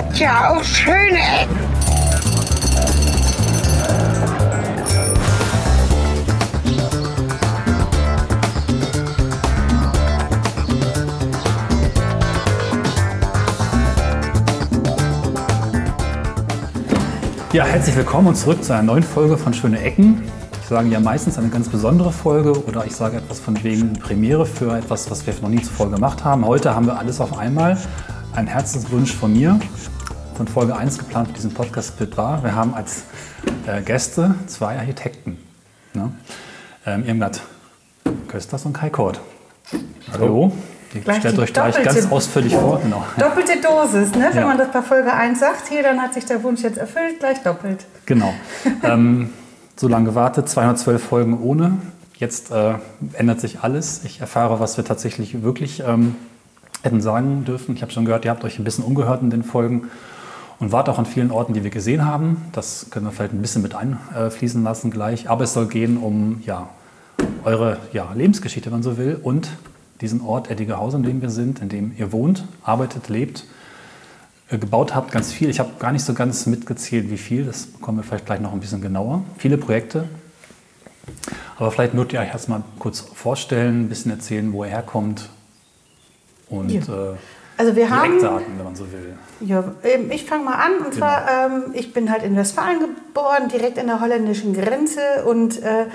hat ja auch schöne Ecken. Ja, herzlich willkommen und zurück zu einer neuen Folge von Schöne Ecken. Ich sage ja meistens eine ganz besondere Folge oder ich sage etwas von wegen Premiere für etwas, was wir noch nie zuvor gemacht haben. Heute haben wir alles auf einmal. Ein Herzenswunsch von mir, von Folge 1 geplant für diesen Podcast Split war. Wir haben als äh, Gäste zwei Architekten. Ne? Ähm, Irmgard Kösters und Kai Kort. Hallo. Gleich Stellt euch gleich ganz ausführlich vor. Genau. Doppelte Dosis, ne? Wenn Ja. man das bei Folge 1 sagt, hier, dann hat sich der Wunsch jetzt erfüllt, gleich doppelt. Genau. ähm, so lange gewartet, 212 Folgen ohne. Jetzt äh, ändert sich alles. Ich erfahre, was wir tatsächlich wirklich ähm, hätten sagen dürfen. Ich habe schon gehört, ihr habt euch ein bisschen umgehört in den Folgen und wart auch an vielen Orten, die wir gesehen haben. Das können wir vielleicht ein bisschen mit einfließen lassen gleich. Aber es soll gehen um ja, eure ja, Lebensgeschichte, wenn man so will, und diesen Ort Eddigehausen, in dem wir sind, in dem ihr wohnt, arbeitet, lebt äh, gebaut habt, ganz viel. Ich habe gar nicht so ganz mitgezählt, wie viel. Das bekommen wir vielleicht gleich noch ein bisschen genauer. Viele Projekte. Aber vielleicht nur ihr euch erstmal kurz vorstellen, ein bisschen erzählen, wo ihr herkommt und Ja. äh, Also wir haben, wenn man so will. ja, ich fange mal an. Und zwar, ähm, ich bin halt in Westfalen geboren, direkt an der holländischen Grenze. Und äh,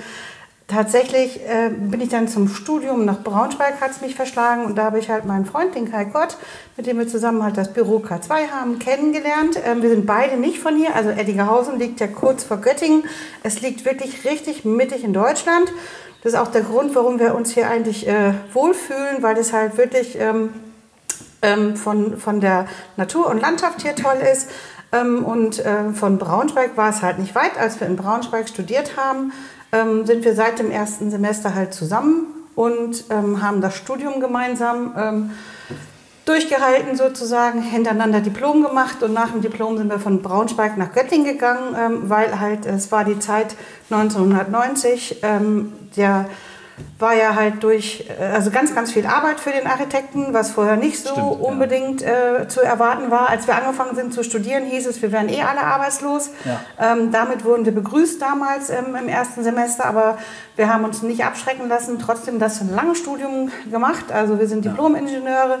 tatsächlich äh, bin ich dann zum Studium nach Braunschweig, hat es mich verschlagen. Und da habe ich halt meinen Freund, den Kai Kott, mit dem wir zusammen halt das Büro K2 haben, kennengelernt. Ähm, wir sind beide nicht von hier. Also Eddigehausen liegt ja kurz vor Göttingen. Es liegt wirklich richtig mittig in Deutschland. Das ist auch der Grund, warum wir uns hier eigentlich äh, wohlfühlen, weil es halt wirklich... Ähm, ähm, von, von der Natur und Landschaft hier toll ist. Ähm, und ähm, von Braunschweig war es halt nicht weit. Als wir in Braunschweig studiert haben, ähm, sind wir seit dem ersten Semester halt zusammen und ähm, haben das Studium gemeinsam ähm, durchgehalten sozusagen, hintereinander Diplom gemacht und nach dem Diplom sind wir von Braunschweig nach Göttingen gegangen, ähm, weil halt es war die Zeit 1990, ähm, der war ja halt durch, äh, also ganz, ganz viel Arbeit für den Architekten, was vorher nicht so Stimmt, ja. unbedingt äh, zu erwarten war. Als wir angefangen sind zu studieren, hieß es, wir wären eh alle arbeitslos. Ja. Ähm, damit wurden wir begrüßt damals ähm, im ersten Semester, aber wir haben uns nicht abschrecken lassen, trotzdem das ein langes Studium gemacht. Also wir sind Diplom-Ingenieure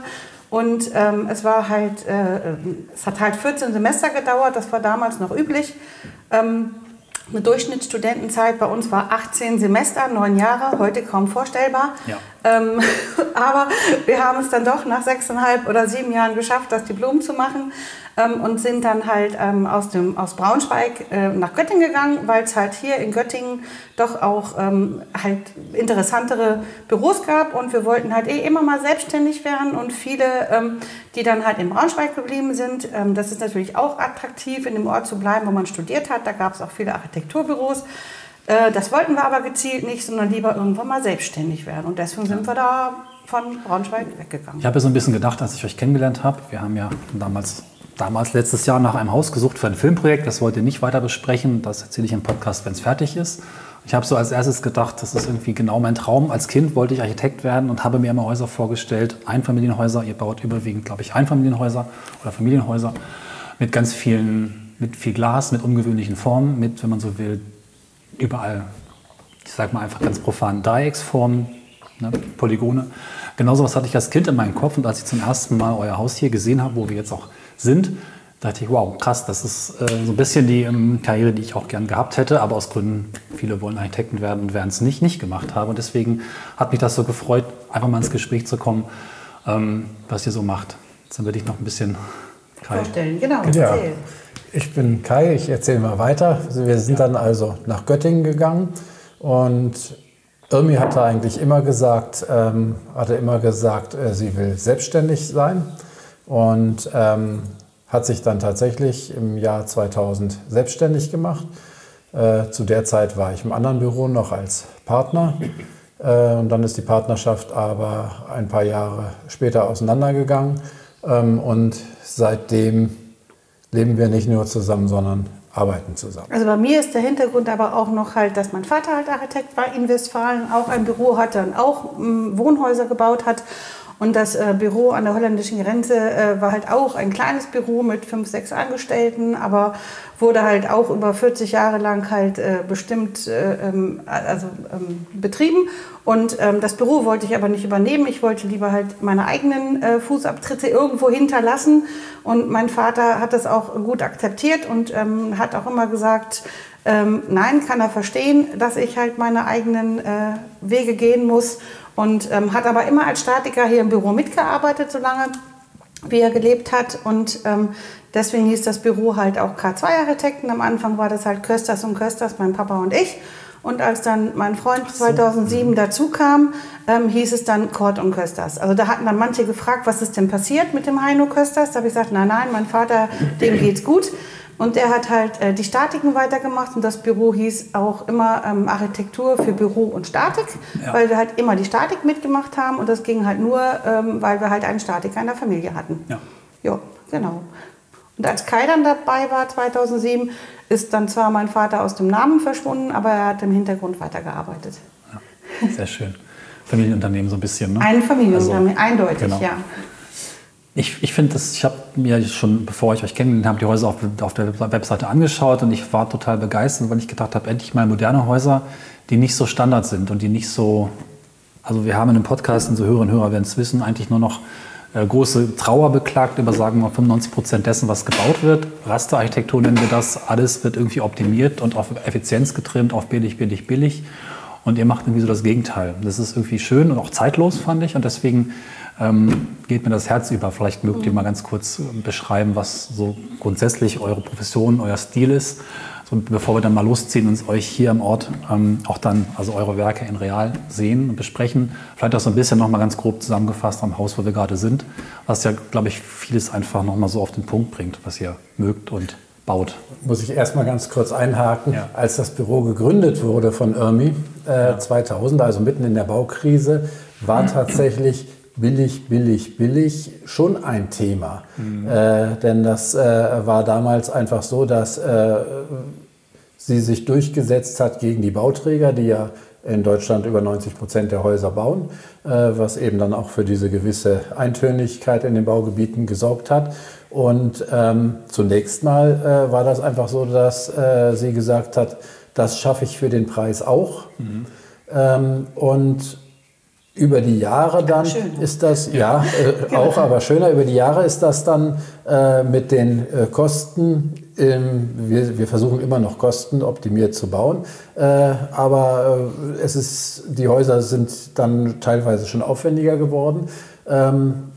und ähm, es war halt, äh, es hat halt 14 Semester gedauert, das war damals noch üblich. Ähm, eine Durchschnittsstudentenzeit bei uns war 18 Semester, neun Jahre, heute kaum vorstellbar. Ja. Ähm, aber wir haben es dann doch nach sechseinhalb oder sieben Jahren geschafft, das Diplom zu machen ähm, und sind dann halt ähm, aus, dem, aus Braunschweig äh, nach Göttingen gegangen, weil es halt hier in Göttingen doch auch ähm, halt interessantere Büros gab und wir wollten halt eh immer mal selbstständig werden und viele, ähm, die dann halt in Braunschweig geblieben sind, ähm, das ist natürlich auch attraktiv, in dem Ort zu bleiben, wo man studiert hat. Da gab es auch viele Architekturbüros. Äh, Das wollten wir aber gezielt nicht, sondern lieber irgendwann mal selbstständig werden. Und deswegen sind wir da von Braunschweig weggegangen. Ich habe so ein bisschen gedacht, als ich euch kennengelernt habe. Wir haben ja damals, damals letztes Jahr nach einem Haus gesucht für ein Filmprojekt. Das wollt ihr nicht weiter besprechen. Das erzähle ich im Podcast, wenn es fertig ist. Ich habe so als erstes gedacht, das ist irgendwie genau mein Traum. Als Kind wollte ich Architekt werden und habe mir immer Häuser vorgestellt. Einfamilienhäuser. Ihr baut überwiegend, glaube ich, Einfamilienhäuser oder Familienhäuser mit ganz vielen, mit viel Glas, mit ungewöhnlichen Formen, mit, wenn man so will, überall ich sage mal einfach ganz profan, Dreiecksformen, ne, Polygone. Genauso was hatte ich als Kind in meinem Kopf und als ich zum ersten Mal euer Haus hier gesehen habe, wo wir jetzt auch sind, dachte ich, wow, krass, das ist äh, so ein bisschen die ähm, Karriere, die ich auch gern gehabt hätte, aber aus Gründen, viele wollen Architekten werden und werden es nicht, nicht gemacht habe. Und deswegen hat mich das so gefreut, einfach mal ins Gespräch zu kommen, ähm, was ihr so macht. Jetzt dann würde ich noch ein bisschen Kai. Vorstellen, genau. Ja. erzähl. Ich bin Kai, ich erzähle mal weiter. Wir sind dann also nach Göttingen gegangen und Irmi hatte eigentlich immer gesagt, ähm, hatte immer gesagt, äh, sie will selbstständig sein und ähm, hat sich dann tatsächlich im Jahr 2000 selbstständig gemacht. Äh, zu der Zeit war ich im anderen Büro noch als Partner äh, und dann ist die Partnerschaft aber ein paar Jahre später auseinandergegangen ähm, und seitdem leben wir nicht nur zusammen, sondern arbeiten zusammen. Also bei mir ist der Hintergrund aber auch noch halt, dass mein Vater halt Architekt war in Westfalen, auch ein Büro hatte und auch mm, Wohnhäuser gebaut hat. Und das äh, Büro an der holländischen Grenze äh, war halt auch ein kleines Büro mit fünf, sechs Angestellten, aber wurde halt auch über 40 Jahre lang halt äh, bestimmt äh, ähm, also, ähm, betrieben. Und ähm, das Büro wollte ich aber nicht übernehmen. Ich wollte lieber halt meine eigenen äh, Fußabtritte irgendwo hinterlassen. Und mein Vater hat das auch gut akzeptiert und ähm, hat auch immer gesagt, ähm, nein, kann er verstehen, dass ich halt meine eigenen äh, Wege gehen muss. Und ähm, hat aber immer als Statiker hier im Büro mitgearbeitet, solange wie er gelebt hat. Und ähm, deswegen hieß das Büro halt auch K2-Architekten. Am Anfang war das halt Kösters und Kösters, mein Papa und ich. Und als dann mein Freund so. 2007 dazu kam, ähm, hieß es dann Kort und Kösters. Also da hatten dann manche gefragt, was ist denn passiert mit dem Heino Kösters? Da habe ich gesagt, nein, nein, mein Vater, dem geht's gut. Und der hat halt äh, die Statiken weitergemacht und das Büro hieß auch immer ähm, Architektur für Büro und Statik, ja. weil wir halt immer die Statik mitgemacht haben und das ging halt nur, ähm, weil wir halt einen Statiker in der Familie hatten. Ja. Ja, genau. Und als Kai dann dabei war 2007, ist dann zwar mein Vater aus dem Namen verschwunden, aber er hat im Hintergrund weitergearbeitet. Ja, sehr schön. Familienunternehmen so ein bisschen, ne? Ein Familienunternehmen, also, eindeutig, genau. ja. Ich, ich finde das, ich habe mir schon, bevor ich euch kennengelernt habe, die Häuser auf, auf, der Webseite angeschaut und ich war total begeistert, weil ich gedacht habe, endlich mal moderne Häuser, die nicht so Standard sind und die nicht so, also wir haben in dem Podcast, unsere Hörerinnen und Hörer werden es wissen, eigentlich nur noch äh, große Trauer beklagt über, sagen wir 95 Prozent dessen, was gebaut wird. Rasterarchitektur nennen wir das. Alles wird irgendwie optimiert und auf Effizienz getrimmt, auf billig, billig, billig. Und ihr macht irgendwie so das Gegenteil. Das ist irgendwie schön und auch zeitlos, fand ich. Und deswegen ähm, geht mir das Herz über. Vielleicht mögt ihr mal ganz kurz beschreiben, was so grundsätzlich eure Profession, euer Stil ist. So, bevor wir dann mal losziehen und euch hier im Ort ähm, auch dann also eure Werke in real sehen und besprechen. Vielleicht auch so ein bisschen noch mal ganz grob zusammengefasst am Haus, wo wir gerade sind, was ja, glaube ich, vieles einfach noch mal so auf den Punkt bringt, was ihr mögt und baut. Muss ich erst mal ganz kurz einhaken. Ja. Als das Büro gegründet wurde von Irmi äh, ja. 2000, also mitten in der Baukrise, war tatsächlich billig, billig, billig schon ein Thema. Mhm. Äh, denn das äh, war damals einfach so, dass äh, sie sich durchgesetzt hat gegen die Bauträger, die ja in Deutschland über 90 Prozent der Häuser bauen, äh, was eben dann auch für diese gewisse Eintönigkeit in den Baugebieten gesorgt hat. Und ähm, zunächst mal äh, war das einfach so, dass äh, sie gesagt hat, das schaffe ich für den Preis auch. Mhm. Ähm, und über die Jahre dann Schön. ist das, ja, äh, genau. auch, aber schöner, über die Jahre ist das dann äh, mit den äh, Kosten, ähm, wir, wir versuchen immer noch kostenoptimiert zu bauen, äh, aber äh, es ist, die Häuser sind dann teilweise schon aufwendiger geworden. Ähm,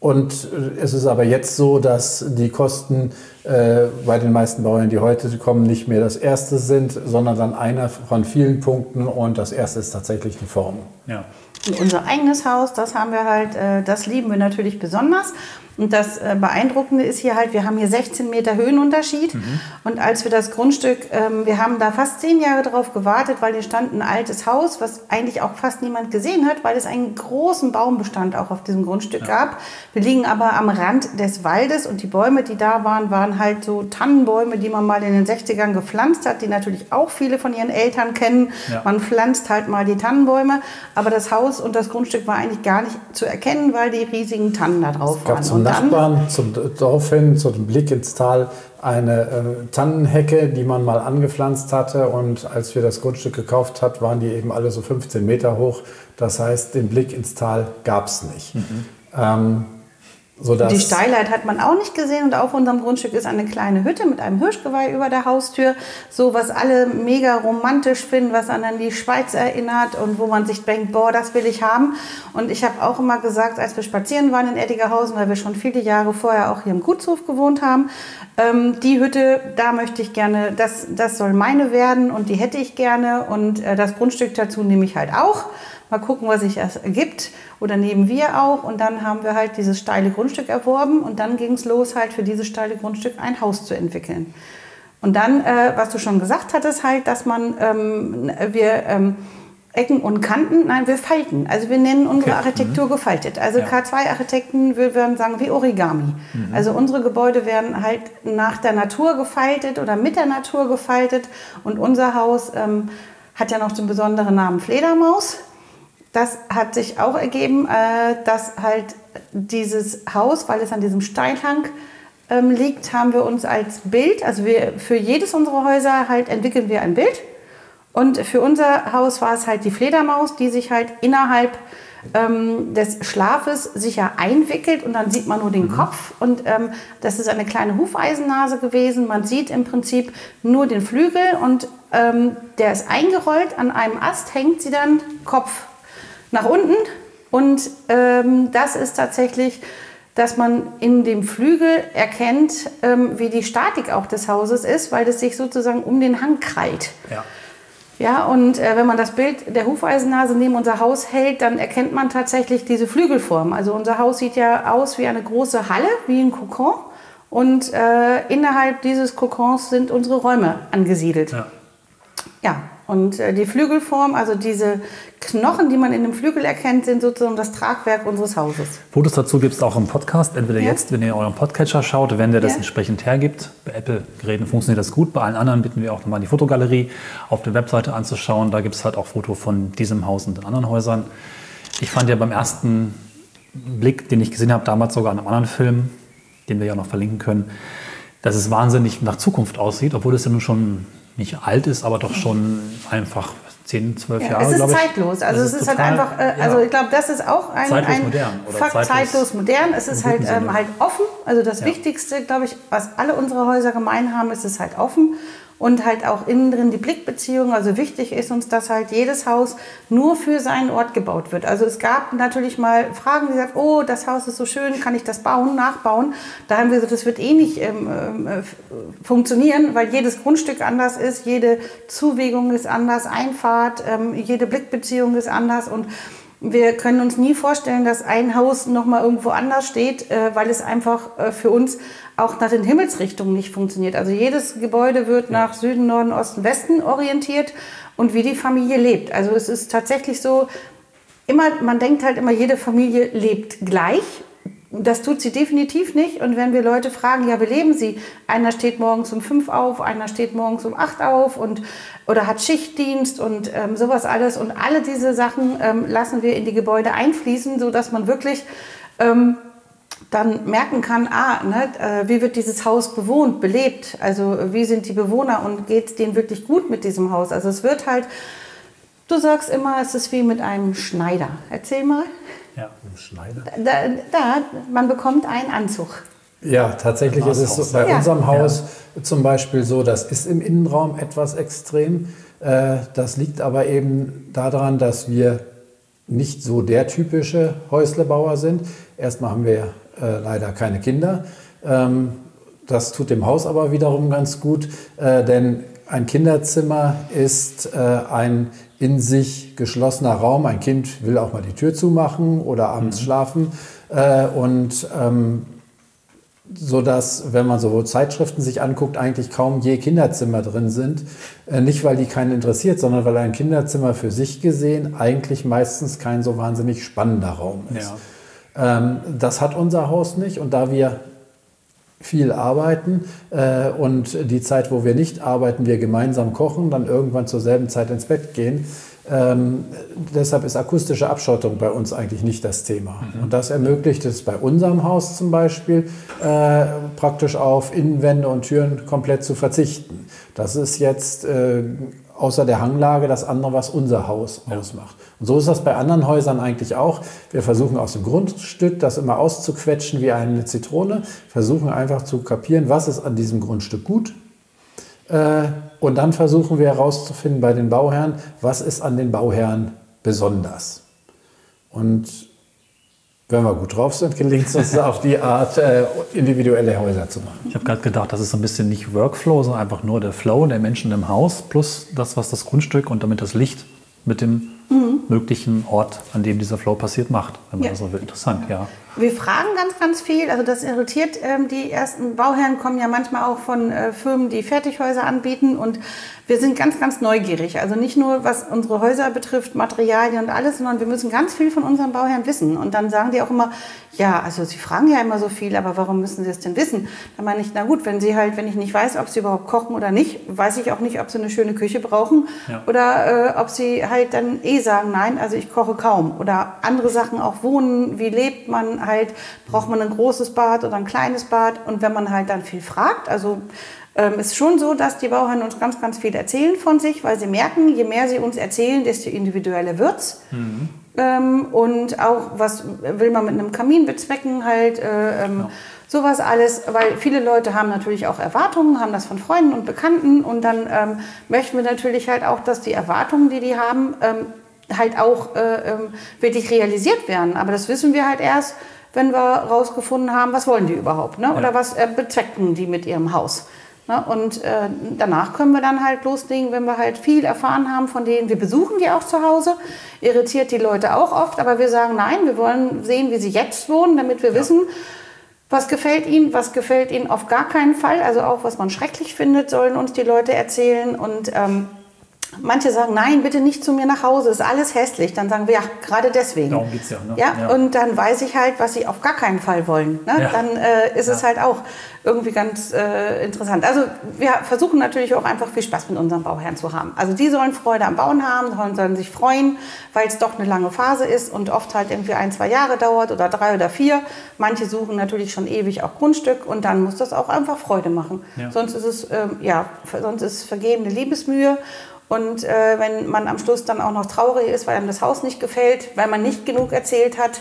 und äh, es ist aber jetzt so, dass die Kosten äh, bei den meisten Bauern, die heute kommen, nicht mehr das erste sind, sondern dann einer von vielen Punkten. Und das erste ist tatsächlich die Form. Ja. Und unser eigenes Haus, das haben wir halt, äh, das lieben wir natürlich besonders. Und das äh, Beeindruckende ist hier halt, wir haben hier 16 Meter Höhenunterschied. Mhm. Und als wir das Grundstück, ähm, wir haben da fast zehn Jahre drauf gewartet, weil hier stand ein altes Haus, was eigentlich auch fast niemand gesehen hat, weil es einen großen Baumbestand auch auf diesem Grundstück ja. gab. Wir liegen aber am Rand des Waldes und die Bäume, die da waren, waren halt so Tannenbäume, die man mal in den 60ern gepflanzt hat, die natürlich auch viele von ihren Eltern kennen. Ja. Man pflanzt halt mal die Tannenbäume, aber das Haus und das Grundstück war eigentlich gar nicht zu erkennen, weil die riesigen Tannen da drauf waren. Nachbarn zum Dorf hin, zu dem Blick ins Tal, eine äh, Tannenhecke, die man mal angepflanzt hatte. Und als wir das Grundstück gekauft haben, waren die eben alle so 15 Meter hoch. Das heißt, den Blick ins Tal gab es nicht. Mhm. Ähm, Sodass die Steilheit hat man auch nicht gesehen und auf unserem Grundstück ist eine kleine Hütte mit einem Hirschgeweih über der Haustür. So was alle mega romantisch finden, was an die Schweiz erinnert und wo man sich denkt, boah, das will ich haben. Und ich habe auch immer gesagt, als wir spazieren waren in Eddigerhausen, weil wir schon viele Jahre vorher auch hier im Gutshof gewohnt haben, ähm, die Hütte, da möchte ich gerne, das, das soll meine werden und die hätte ich gerne und äh, das Grundstück dazu nehme ich halt auch. Mal gucken, was sich ergibt. Oder nehmen wir auch. Und dann haben wir halt dieses steile Grundstück erworben. Und dann ging es los, halt für dieses steile Grundstück ein Haus zu entwickeln. Und dann, äh, was du schon gesagt hattest, halt, dass man, ähm, wir ähm, Ecken und Kanten, nein, wir falten. Also wir nennen unsere okay. Architektur mhm. gefaltet. Also ja. K2-Architekten wir würden sagen wie Origami. Mhm. Also unsere Gebäude werden halt nach der Natur gefaltet oder mit der Natur gefaltet. Und unser Haus ähm, hat ja noch den besonderen Namen Fledermaus das hat sich auch ergeben, äh, dass halt dieses Haus, weil es an diesem Steilhang ähm, liegt, haben wir uns als Bild, also wir für jedes unserer Häuser halt entwickeln wir ein Bild. Und für unser Haus war es halt die Fledermaus, die sich halt innerhalb ähm, des Schlafes sicher einwickelt und dann sieht man nur den mhm. Kopf. Und ähm, das ist eine kleine Hufeisennase gewesen. Man sieht im Prinzip nur den Flügel und ähm, der ist eingerollt. An einem Ast hängt sie dann Kopf nach unten. Und ähm, das ist tatsächlich dass man in dem Flügel erkennt, ähm, wie die Statik auch des Hauses ist, weil es sich sozusagen um den Hang krallt. Ja. Ja, und äh, wenn man das Bild der Hufeisennase neben unser Haus hält, dann erkennt man tatsächlich diese Flügelform. Also unser Haus sieht ja aus wie eine große Halle, wie ein Kokon. Und äh, innerhalb dieses Kokons sind unsere Räume angesiedelt. Ja. ja, und äh, die Flügelform, also diese Knochen, die man in dem Flügel erkennt, sind sozusagen das Tragwerk unseres Hauses. Fotos dazu gibt es auch im Podcast. Entweder ja. jetzt, wenn ihr euren Podcatcher schaut, wenn der das ja. entsprechend hergibt. Bei Apple-Geräten funktioniert das gut. Bei allen anderen bitten wir auch nochmal die Fotogalerie auf der Webseite anzuschauen. Da gibt es halt auch Fotos von diesem Haus und den anderen Häusern. Ich fand ja beim ersten Blick, den ich gesehen habe, damals sogar in einem anderen Film, den wir ja noch verlinken können, dass es wahnsinnig nach Zukunft aussieht, obwohl es ja nun schon nicht alt ist, aber doch schon einfach 10, 12 ja, Jahre. Es ist zeitlos. Also es ist, ist halt einfach, äh, also ich glaube, das ist auch ein, zeitlos ein modern, Fakt, zeitlos, zeitlos, modern. Es ist halt, ähm, halt offen. Also das ja. Wichtigste, glaube ich, was alle unsere Häuser gemein haben, ist es halt offen und halt auch innen drin die Blickbeziehung. Also wichtig ist uns, dass halt jedes Haus nur für seinen Ort gebaut wird. Also es gab natürlich mal Fragen, die gesagt, oh, das Haus ist so schön, kann ich das bauen, nachbauen? Da haben wir gesagt, das wird eh nicht ähm, äh, funktionieren, weil jedes Grundstück anders ist, jede Zuwegung ist anders, Einfahrt, ähm, jede Blickbeziehung ist anders und wir können uns nie vorstellen, dass ein Haus noch mal irgendwo anders steht, äh, weil es einfach äh, für uns auch nach den Himmelsrichtungen nicht funktioniert. Also jedes Gebäude wird nach Süden, Norden, Osten, Westen orientiert und wie die Familie lebt. Also es ist tatsächlich so, immer, man denkt halt immer, jede Familie lebt gleich. Das tut sie definitiv nicht. Und wenn wir Leute fragen, ja, wie leben sie? Einer steht morgens um fünf auf, einer steht morgens um acht auf und, oder hat Schichtdienst und ähm, sowas alles. Und alle diese Sachen ähm, lassen wir in die Gebäude einfließen, sodass man wirklich ähm, dann merken kann, ah, ne, äh, wie wird dieses Haus bewohnt, belebt, also wie sind die Bewohner und geht es denen wirklich gut mit diesem Haus. Also es wird halt, du sagst immer, es ist wie mit einem Schneider. Erzähl mal. Ja, ein Schneider. Da, da, man bekommt einen Anzug. Ja, tatsächlich ist es so, bei ja. unserem Haus ja. zum Beispiel so, das ist im Innenraum etwas extrem. Äh, das liegt aber eben daran, dass wir nicht so der typische Häuslebauer sind. Erstmal haben wir äh, leider keine Kinder. Ähm, das tut dem Haus aber wiederum ganz gut, äh, denn ein Kinderzimmer ist ein in sich geschlossener Raum. Ein Kind will auch mal die Tür zumachen oder abends mhm. schlafen. Äh, und ähm, so dass, wenn man so Zeitschriften sich anguckt, eigentlich kaum je Kinderzimmer drin sind. Äh, nicht, weil die keinen interessiert, sondern weil ein Kinderzimmer für sich gesehen eigentlich meistens kein so wahnsinnig spannender Raum ist. Ja. Ähm, das hat unser Haus nicht und da wir viel arbeiten äh, und die Zeit, wo wir nicht arbeiten, wir gemeinsam kochen, dann irgendwann zur selben Zeit ins Bett gehen. Ähm, deshalb ist akustische Abschottung bei uns eigentlich nicht das Thema. Mhm. Und das ermöglicht es bei unserem Haus zum Beispiel äh, praktisch auf Innenwände und Türen komplett zu verzichten. Das ist jetzt äh, außer der Hanglage das andere, was unser Haus ja. ausmacht. Und so ist das bei anderen Häusern eigentlich auch. Wir versuchen aus dem Grundstück das immer auszuquetschen wie eine Zitrone, versuchen einfach zu kapieren, was ist an diesem Grundstück gut. Äh, und dann versuchen wir herauszufinden bei den Bauherren, was ist an den Bauherren besonders. Und wenn wir gut drauf sind, gelingt es uns auf die Art, äh, individuelle Häuser zu machen. Ich habe gerade gedacht, das ist so ein bisschen nicht Workflow, sondern einfach nur der Flow der Menschen im Haus plus das, was das Grundstück und damit das Licht mit dem mhm. möglichen Ort, an dem dieser Flow passiert, macht. Wenn man ja. das so will. Interessant, ja. Wir fragen ganz, ganz viel. Also das irritiert ähm, die ersten Bauherren, kommen ja manchmal auch von äh, Firmen, die Fertighäuser anbieten. Und wir sind ganz, ganz neugierig. Also nicht nur, was unsere Häuser betrifft, Materialien und alles, sondern wir müssen ganz viel von unseren Bauherren wissen. Und dann sagen die auch immer, ja, also sie fragen ja immer so viel, aber warum müssen sie es denn wissen? Dann meine ich, na gut, wenn sie halt, wenn ich nicht weiß, ob sie überhaupt kochen oder nicht, weiß ich auch nicht, ob sie eine schöne Küche brauchen Ja. oder äh, ob sie halt dann eh sagen, nein, also ich koche kaum. Oder andere Sachen auch wohnen, wie lebt man halt, braucht man ein großes Bad oder ein kleines Bad? Und wenn man halt dann viel fragt, also ähm, ist schon so, dass die Bauherren uns ganz, ganz viel erzählen von sich, weil sie merken, je mehr sie uns erzählen, desto individueller wird's. Ähm, und auch, was will man mit einem Kamin bezwecken, halt äh, ähm, sowas alles, weil viele Leute haben natürlich auch Erwartungen, haben das von Freunden und Bekannten und dann ähm, möchten wir natürlich halt auch, dass die Erwartungen, die die haben, ähm, halt auch äh, ähm, wirklich realisiert werden. Aber das wissen wir halt erst, wenn wir rausgefunden haben, was wollen die überhaupt, ne? oder was äh, bezwecken die mit ihrem Haus. Ne? Und äh, danach können wir dann halt loslegen, wenn wir halt viel erfahren haben von denen. Wir besuchen die auch zu Hause, irritiert die Leute auch oft, aber wir sagen nein, wir wollen sehen, wie sie jetzt wohnen, damit wir wissen, was gefällt ihnen, was gefällt ihnen auf gar keinen Fall. Also auch, was man schrecklich findet, sollen uns die Leute erzählen. Und ähm, manche sagen, nein, bitte nicht zu mir nach Hause, ist alles hässlich. Dann sagen wir, ja, gerade deswegen. Darum geht's ja, ne? Ja, Ja. und dann weiß ich halt, was sie auf gar keinen Fall wollen. Ne? Ja. Dann äh, ist es halt auch irgendwie ganz äh, interessant. Also wir versuchen natürlich auch einfach viel Spaß mit unseren Bauherren zu haben. Also die sollen Freude am Bauen haben, sollen, sich freuen, weil es doch eine lange Phase ist und oft halt irgendwie ein, zwei Jahre dauert oder drei oder vier. Manche suchen natürlich schon ewig auch Grundstück und dann muss das auch einfach Freude machen. Sonst ist es ähm, ja, sonst ist es vergebene Liebesmühe. Und äh, wenn man am Schluss dann auch noch traurig ist, weil einem das Haus nicht gefällt, weil man nicht genug erzählt hat,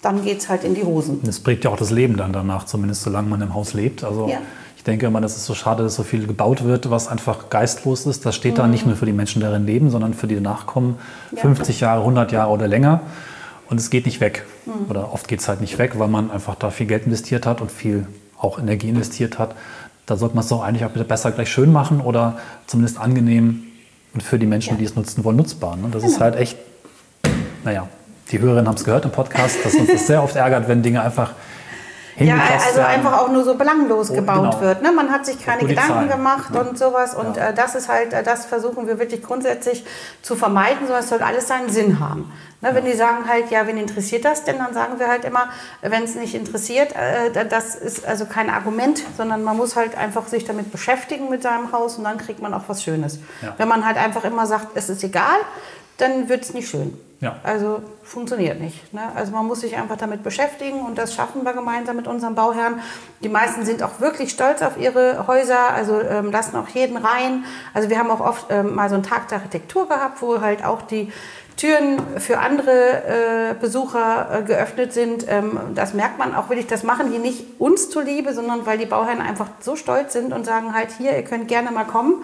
dann geht es halt in die Hosen. Das prägt ja auch das Leben dann danach, zumindest solange man im Haus lebt. Also Ja. ich denke immer, das ist so schade, dass so viel gebaut wird, was einfach geistlos ist. Das steht da nicht nur für die Menschen, die darin leben, sondern für die danach kommen, Mhm. Ja. 50 Jahre, 100 Jahre oder länger. Und es geht nicht weg. Mhm. Oder oft geht es halt nicht weg, weil man einfach da viel Geld investiert hat und viel auch Energie investiert hat. Da sollte man es doch eigentlich auch besser gleich schön machen oder zumindest angenehm und für die Menschen, Ja. Genau. die es nutzen wollen, nutzbar. Ne? Das ist halt echt, naja, die Hörerinnen haben es gehört im Podcast, dass uns das sehr oft ärgert, wenn Dinge einfach Ja, also einfach auch nur so belanglos Oh, gebaut genau. wird. Ne? Man hat sich keine Gedanken gemacht Ja. und sowas. Und Ja. äh, das ist halt, äh, das versuchen wir wirklich grundsätzlich zu vermeiden, sondern es soll alles seinen Sinn haben. Ne? Wenn die sagen halt, ja, wen interessiert das denn, dann sagen wir halt immer, wenn es nicht interessiert, äh, da- das ist also kein Argument, sondern man muss halt einfach sich damit beschäftigen mit seinem Haus und dann kriegt man auch was Schönes. Ja. Wenn man halt einfach immer sagt, es ist egal, dann wird es nicht schön. Ja. Also funktioniert nicht. Ne? Also man muss sich einfach damit beschäftigen und das schaffen wir gemeinsam mit unseren Bauherren. Die meisten sind auch wirklich stolz auf ihre Häuser, also ähm, lassen auch jeden rein. Also wir haben auch oft ähm, mal so einen Tag der Architektur gehabt, wo halt auch die Türen für andere äh, Besucher äh, geöffnet sind. Ähm, das merkt man auch wirklich, das machen die nicht uns zuliebe, sondern weil die Bauherren einfach so stolz sind und sagen halt, hier, ihr könnt gerne mal kommen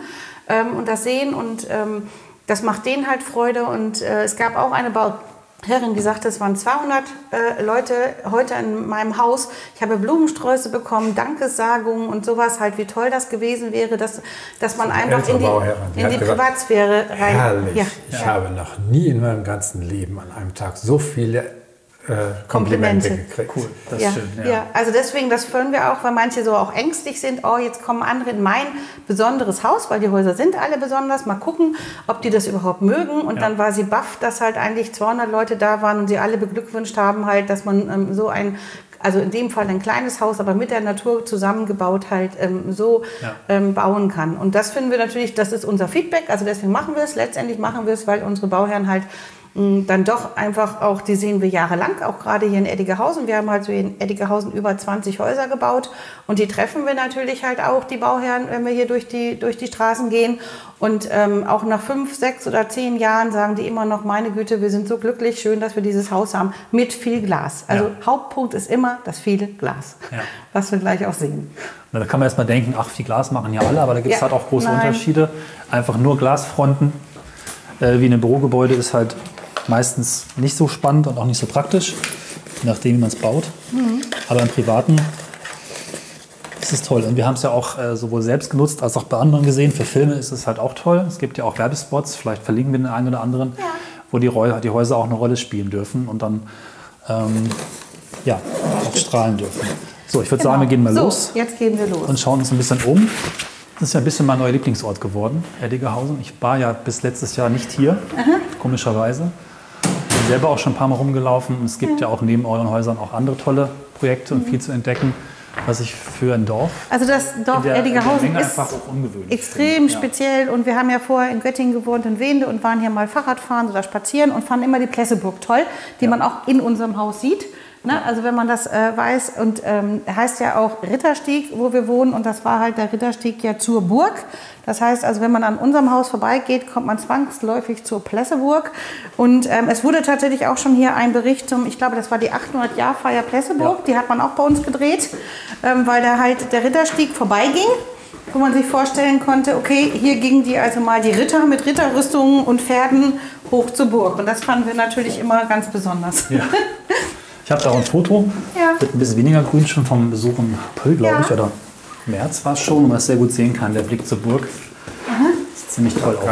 ähm, und das sehen und ähm, das macht denen halt Freude und äh, es gab auch eine Bauherrin, die sagte, es waren 200 äh, Leute heute in meinem Haus. Ich habe Blumensträuße bekommen, Dankessagungen und sowas halt, wie toll das gewesen wäre, dass, dass man einfach in die, in die Privatsphäre rein. Herrlich. Ja. Ich habe noch nie in meinem ganzen Leben an einem Tag so viele Komplimente, Komplimente. gekriegt. Cool, das ja, ist schön. ja. also deswegen, das föhnen wir auch, weil manche so auch ängstlich sind. Oh, jetzt kommen andere in mein besonderes Haus, weil die Häuser sind alle besonders. Mal gucken, ob die das überhaupt mögen. Und Ja. dann war sie baff, dass halt eigentlich 200 Leute da waren und sie alle beglückwünscht haben, halt, dass man ähm, so ein also in dem Fall ein kleines Haus, aber mit der Natur zusammengebaut halt ähm, so Ja. ähm, bauen kann. Und das finden wir natürlich, das ist unser Feedback. Also deswegen machen wir es. Letztendlich machen wir es, weil unsere Bauherren halt dann doch einfach auch, die sehen wir jahrelang, auch gerade hier in Eddigehausen. Wir haben halt so in Eddigehausen über 20 Häuser gebaut und die treffen wir natürlich halt auch, die Bauherren, wenn wir hier durch die, durch die Straßen gehen. Und ähm, auch nach fünf, sechs oder zehn Jahren sagen die immer noch, meine Güte, wir sind so glücklich, schön, dass wir dieses Haus haben mit viel Glas. Also Ja. Hauptpunkt ist immer das viele Glas, Ja. was wir gleich auch sehen. Na, Da kann man erstmal denken, ach, viel Glas machen ja alle, aber da gibt es Ja, halt auch große nein. Unterschiede. Einfach nur Glasfronten, äh, wie in einem Bürogebäude, ist halt meistens nicht so spannend und auch nicht so praktisch, je nachdem, wie man es baut. Mhm. Aber im Privaten ist es toll. Und wir haben es ja auch äh, sowohl selbst genutzt als auch bei anderen gesehen. Für Filme ist es halt auch toll. Es gibt ja auch Werbespots, vielleicht verlinken wir den einen oder anderen, wo die, die Häuser auch eine Rolle spielen dürfen. Und dann ähm, ja, auch strahlen dürfen. So, ich würde sagen, wir gehen mal Genau. los So, jetzt gehen wir los. und schauen uns ein bisschen um. Das ist ja ein bisschen mein neuer Lieblingsort geworden, Erdigerhausen. Ich war ja bis letztes Jahr nicht hier, komischerweise. Bin selber auch schon ein paar Mal rumgelaufen. Und es gibt ja. auch neben euren Häusern auch andere tolle Projekte und viel zu entdecken, was ich für ein Dorf Also das Dorf Erdigerhausen ist einfach auch ungewöhnlich. extrem. Ja. speziell und wir haben ja vorher in Göttingen gewohnt, in Wende und waren hier mal Fahrradfahren oder spazieren und fanden immer die Plesseburg toll, die man auch in unserem Haus sieht. Ne? Also wenn man das äh, weiß und ähm, heißt ja auch Ritterstieg, wo wir wohnen und das war halt der Ritterstieg ja zur Burg. Das heißt also, wenn man an unserem Haus vorbeigeht, kommt man zwangsläufig zur Plesseburg und ähm, es wurde tatsächlich auch schon hier ein Bericht zum, ich glaube, das war die 800-Jahr-Feier Plesseburg, Ja. die hat man auch bei uns gedreht, ähm, weil da halt der Ritterstieg vorbeiging wo man sich vorstellen konnte, okay, hier gingen die also mal die Ritter mit Ritterrüstungen und Pferden hoch zur Burg. Und das fanden wir natürlich immer ganz besonders. Ja. Ich habe da auch ein Foto Ja. mit ein bisschen weniger Grün schon vom Besuch im April, glaube Ja. ich, oder März war es schon, wo man es sehr gut sehen kann, der Blick zur Burg. Sieht ziemlich toll aus.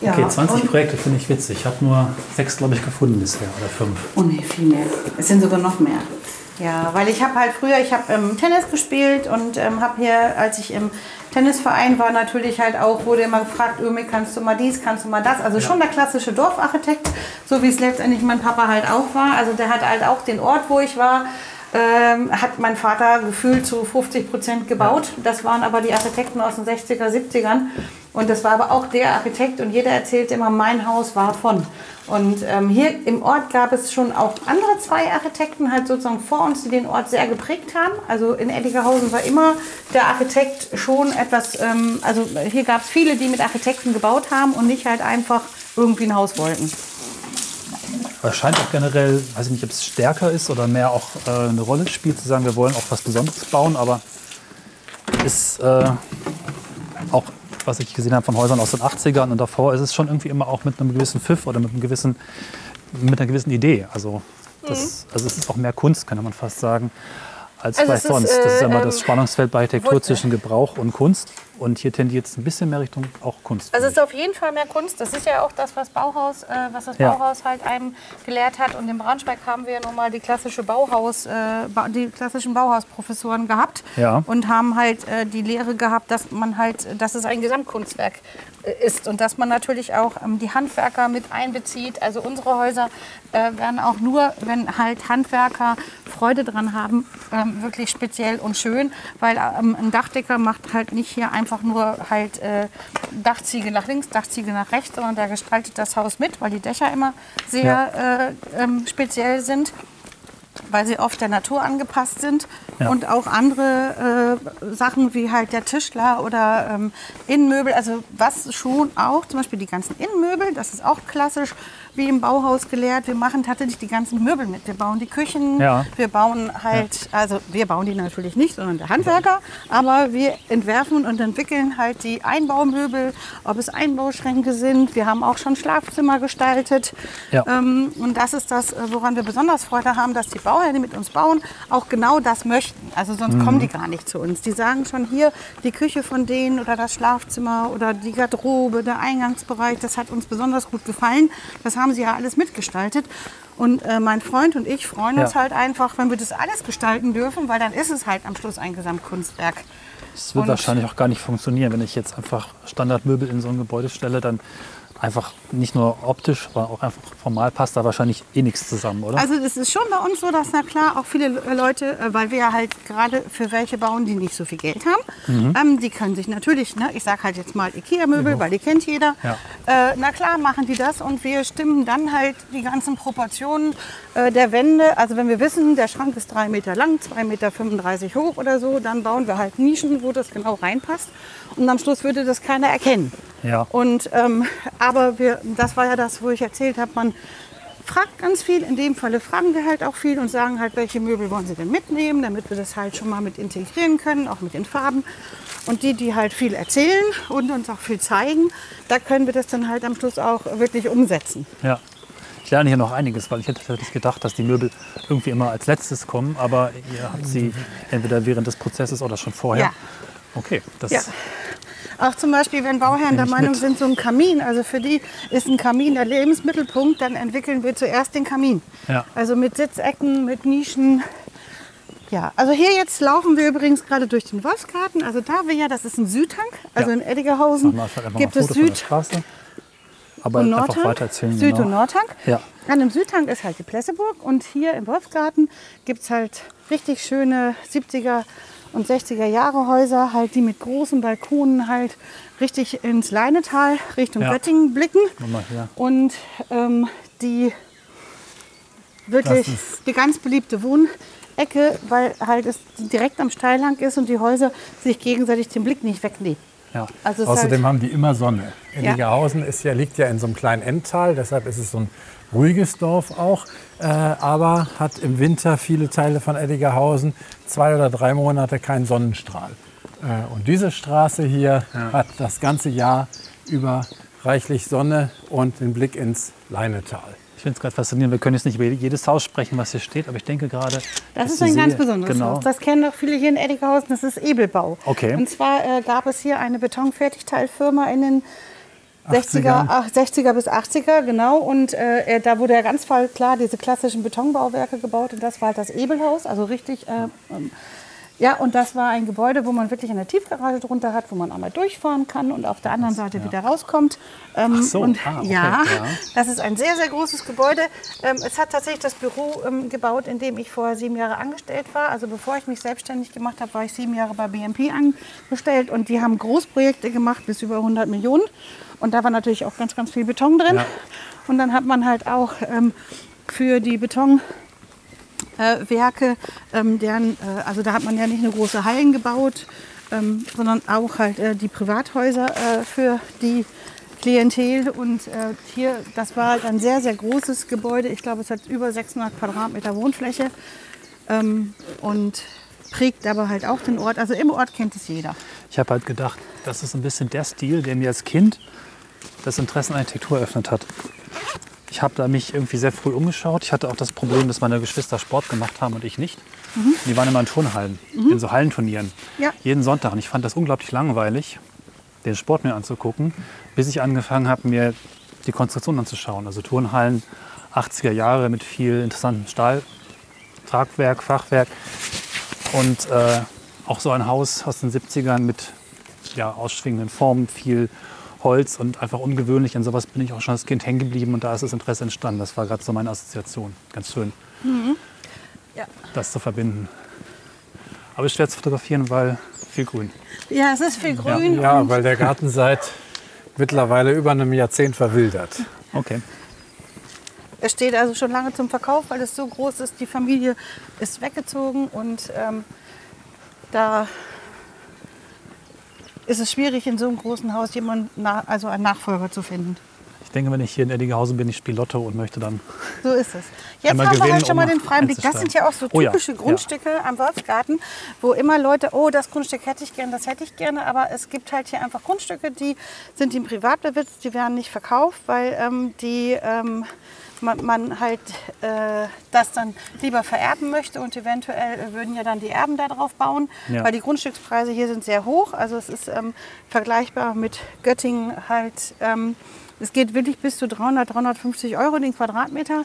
Ja, Okay, 20 und, Projekte finde ich witzig. Ich habe nur sechs, glaube ich, gefunden bisher oder fünf. oh nee, viel mehr. Es sind sogar noch mehr. Ja, weil ich habe halt früher, ich habe ähm, Tennis gespielt und ähm, habe hier, als ich im Tennisverein war, natürlich halt auch, wurde immer gefragt, Ömi, kannst du mal dies, kannst du mal das. Also schon der klassische Dorfarchitekt, so wie es letztendlich mein Papa halt auch war. Also der hat halt auch den Ort, wo ich war, ähm, hat mein Vater gefühlt zu 50 Prozent gebaut. Das waren aber die Architekten aus den 60er, 70ern. Und das war aber auch der Architekt und jeder erzählte immer, mein Haus war von. Und ähm, hier im Ort gab es schon auch andere zwei Architekten, halt sozusagen vor uns, die den Ort sehr geprägt haben. Also in Eddigerhausen war immer der Architekt schon etwas, ähm, also hier gab es viele, die mit Architekten gebaut haben und nicht halt einfach irgendwie ein Haus wollten. Aber scheint auch generell, weiß ich nicht, ob es stärker ist oder mehr auch äh, eine Rolle spielt, zu sagen, wir wollen auch was Besonderes bauen, aber ist äh, auch, was ich gesehen habe von Häusern aus den 80ern und davor, ist es schon irgendwie immer auch mit einem gewissen Pfiff oder mit, einem gewissen, mit einer gewissen Idee. Also, das, also es ist auch mehr Kunst, könnte man fast sagen, als Mhm. Also vielleicht es ist, sonst. das ist äh, immer ähm, das Spannungsfeld bei Architektur zwischen Gebrauch und Kunst. Und hier tendiert es ein bisschen mehr Richtung auch Kunst. Also es ist auf jeden Fall mehr Kunst. Das ist ja auch das, was Bauhaus, äh, was das Ja. Bauhaus halt einem gelehrt hat. Und in Braunschweig haben wir ja nun mal die klassische Bauhaus, äh, die klassischen Bauhausprofessoren gehabt Ja. und haben halt äh, die Lehre gehabt, dass man halt, dass es ein Gesamtkunstwerk äh, ist und dass man natürlich auch ähm, die Handwerker mit einbezieht. Also unsere Häuser äh, werden auch nur, wenn halt Handwerker Freude dran haben, ähm, wirklich speziell und schön, weil ähm, ein Dachdecker macht halt nicht hier einfach nur halt äh, Dachziegel nach links, Dachziegel nach rechts, sondern der gestaltet das Haus mit, weil die Dächer immer sehr äh, ähm, speziell sind weil sie oft der Natur angepasst sind Ja. und auch andere äh, Sachen wie halt der Tischler oder ähm, Innenmöbel, also was schon auch, zum Beispiel die ganzen Innenmöbel, das ist auch klassisch wie im Bauhaus gelehrt. Wir machen tatsächlich die ganzen Möbel mit. Wir bauen die Küchen, Ja. wir bauen halt, also wir bauen die natürlich nicht, sondern der Handwerker, aber wir entwerfen und entwickeln halt die Einbaumöbel, ob es Einbauschränke sind. Wir haben auch schon Schlafzimmer gestaltet. Ja. Ähm, und das ist das, äh, woran wir besonders Freude haben, dass die Bauherren, die mit uns bauen, auch genau das möchten. Also sonst kommen die gar nicht zu uns. Die sagen schon hier, die Küche von denen oder das Schlafzimmer oder die Garderobe, der Eingangsbereich, das hat uns besonders gut gefallen. Das haben sie ja alles mitgestaltet. Und äh, mein Freund und ich freuen uns Ja. halt einfach, wenn wir das alles gestalten dürfen, weil dann ist es halt am Schluss ein Gesamtkunstwerk. Es wird Und- wahrscheinlich auch gar nicht funktionieren, wenn ich jetzt einfach Standardmöbel in so ein Gebäude stelle, dann einfach nicht nur optisch, aber auch einfach formal passt da wahrscheinlich eh nichts zusammen, oder? Also das ist schon bei uns so, dass na klar auch viele Le- Leute, äh, weil wir ja halt gerade für welche bauen, die nicht so viel Geld haben, ähm, die können sich natürlich, ne, ich sage halt jetzt mal Ikea-Möbel, weil die kennt jeder. Ja. Äh, na klar machen die das und wir stimmen dann halt die ganzen Proportionen äh, der Wände. Also wenn wir wissen, der Schrank ist drei Meter lang, 2,35 Meter hoch oder so, dann bauen wir halt Nischen, wo das genau reinpasst. Und am Schluss würde das keiner erkennen. Ja. Und ähm, aber wir, das war ja das, wo ich erzählt habe, man fragt ganz viel. In dem Falle fragen wir halt auch viel und sagen halt, welche Möbel wollen Sie denn mitnehmen, damit wir das halt schon mal mit integrieren können, auch mit den Farben. Und die, die halt viel erzählen und uns auch viel zeigen, da können wir das dann halt am Schluss auch wirklich umsetzen. Ja. Ich lerne hier noch einiges, weil ich hätte tatsächlich gedacht, dass die Möbel irgendwie immer als letztes kommen, aber ihr habt sie entweder während des Prozesses oder schon vorher. Ja. Okay, das Ja. Auch zum Beispiel, wenn Bauherren der Meinung mit. sind, so ein Kamin, also für die ist ein Kamin der Lebensmittelpunkt, dann entwickeln wir zuerst den Kamin. Ja. Also mit Sitzecken, mit Nischen. Ja, also hier jetzt laufen wir übrigens gerade durch den Wolfsgarten. Also da wir ja, das ist ein Südhang, also Ja. in Eddigerhausen einfach gibt es Süd-. Aber und einfach Nordhang. weiter erzählen. Süd- genau. und Nordhang. Ja. An dem Südhang ist halt die Plesseburg und hier im Wolfsgarten gibt es halt richtig schöne 70er und 60er Jahre Häuser, halt die mit großen Balkonen halt richtig ins Leinetal Richtung Ja. Göttingen blicken. Und ähm, die wirklich die ganz beliebte Wohnecke, weil halt es direkt am Steilhang ist und die Häuser sich gegenseitig den Blick nicht wegnehmen. Ja. Also Außerdem halt, haben die immer Sonne. Ja. Eddigerhausen ist ja, liegt ja in so einem kleinen Endtal, deshalb ist es so ein ruhiges Dorf auch, äh, aber hat im Winter viele Teile von Eddigerhausen zwei oder drei Monate keinen Sonnenstrahl. Äh, und diese Straße hier hat das ganze Jahr über reichlich Sonne und den Blick ins Leinetal. Ich finde es gerade faszinierend. Wir können jetzt nicht über jedes Haus sprechen, was hier steht, aber ich denke gerade. Das dass ist ein ganz sehe- besonderes genau. Haus. Das kennen doch viele hier in Eddighausen. Das ist Ebelbau. Okay. Und zwar äh, gab es hier eine Betonfertigteilfirma in den 60er, 80ern. ach, 60er bis 80er, genau. Und äh, da wurde ja ganz voll klar diese klassischen Betonbauwerke gebaut. Und das war halt das Ebelhaus, also richtig. Äh, ähm, ja, und das war ein Gebäude, wo man wirklich eine Tiefgarage drunter hat, wo man einmal durchfahren kann und auf der anderen Seite wieder rauskommt. Ähm, Ach so, und ah, okay, ja, ja. das ist ein sehr, sehr großes Gebäude. Ähm, es hat tatsächlich das Büro ähm, gebaut, in dem ich vorher sieben Jahre angestellt war. Also bevor ich mich selbstständig gemacht habe, war ich sieben Jahre bei BMP angestellt. Und die haben Großprojekte gemacht bis über 100 Millionen. Und da war natürlich auch ganz, ganz viel Beton drin. Ja. Und dann hat man halt auch ähm, für die Beton äh, Werke, ähm, deren, äh, also da hat man ja nicht nur große Hallen gebaut, ähm, sondern auch halt äh, die Privathäuser äh, für die Klientel. Und äh, hier, das war halt ein sehr, sehr großes Gebäude. Ich glaube, es hat über 600 Quadratmeter Wohnfläche ähm, und prägt aber halt auch den Ort. Also im Ort kennt es jeder. Ich habe halt gedacht, das ist ein bisschen der Stil, der mir als Kind das Interesse an Architektur eröffnet hat. Ich habe da mich irgendwie sehr früh umgeschaut. Ich hatte auch das Problem, dass meine Geschwister Sport gemacht haben und ich nicht. Die waren immer in Turnhallen, in so Hallenturnieren. Ja. Jeden Sonntag. Und ich fand das unglaublich langweilig, den Sport mir anzugucken, bis ich angefangen habe, mir die Konstruktion anzuschauen. Also Turnhallen, 80er Jahre mit viel interessantem Stahltragwerk, Fachwerk. Und äh, auch so ein Haus aus den 70ern mit ja, ausschwingenden Formen, viel Holz und einfach ungewöhnlich. An sowas bin ich auch schon als Kind hängen geblieben und da ist das Interesse entstanden. Das war gerade so meine Assoziation. Ganz schön, Ja. das zu verbinden. Aber es ist schwer zu fotografieren, weil viel Grün. Ja, es ist viel grün. Ja, und weil der Garten seit mittlerweile über einem Jahrzehnt verwildert. Okay. Es steht also schon lange zum Verkauf, weil es so groß ist. Die Familie ist weggezogen und ähm, da ist es schwierig, in so einem großen Haus jemanden, also einen Nachfolger zu finden. Ich denke, wenn ich hier in Eddighausen bin, ich spiele Lotto und möchte dann. So ist es. Jetzt haben wir gewinnen, halt schon mal den freien Blick. Das sind ja auch so Oh ja, typische ja. Grundstücke am Wolfsgarten, wo immer Leute, oh, das Grundstück hätte ich gerne, das hätte ich gerne. Aber es gibt halt hier einfach Grundstücke, die sind im Privatbesitz, die werden nicht verkauft, weil ähm, die ähm, man, man halt äh, das dann lieber vererben möchte und eventuell äh, würden ja dann die Erben da drauf bauen, Ja. weil die Grundstückspreise hier sind sehr hoch. Also es ist ähm, vergleichbar mit Göttingen halt. Ähm, es geht wirklich bis zu 300, 350 Euro den Quadratmeter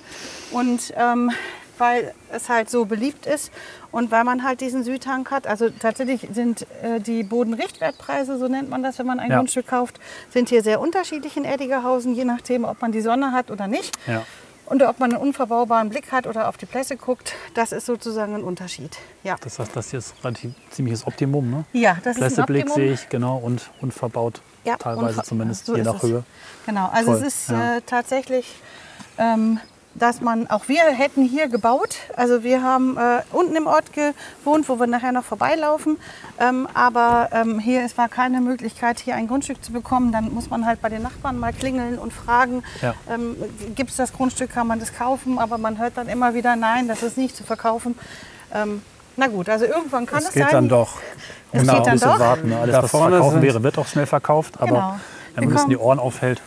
und ähm, weil es halt so beliebt ist und weil man halt diesen Südhang hat. Also tatsächlich sind äh, die Bodenrichtwertpreise, so nennt man das, wenn man ein Ja. Grundstück kauft, sind hier sehr unterschiedlich in Eddigerhausen, je nachdem, ob man die Sonne hat oder nicht. Ja. Und ob man einen unverbaubaren Blick hat oder auf die Plätze guckt, das ist sozusagen ein Unterschied. Ja, Das heißt, das hier ist relativ ziemliches Optimum. Ne? ja das ist ein Plätzeblick Optimum. sehe ich, genau, und unverbaut. Ja, Teilweise zumindest, so je nach. Höhe. Genau, also Voll, es ist ja. äh, tatsächlich, ähm, dass man, auch wir hätten hier gebaut. Also wir haben äh, unten im Ort gewohnt, wo wir nachher noch vorbeilaufen. Ähm, aber ähm, hier es war keine Möglichkeit, hier ein Grundstück zu bekommen. Dann muss man halt bei den Nachbarn mal klingeln und fragen, Ja. ähm, gibt es das Grundstück, kann man das kaufen? Aber man hört dann immer wieder, nein, das ist nicht zu verkaufen. Na gut, also irgendwann kann es, Es geht sein. dann doch. Es Genau, geht dann ein bisschen doch. warten. Ne? Alles, Da was vorne verkaufen sind- wäre, wird auch schnell verkauft. Aber Genau. wenn man es in die Ohren aufhält,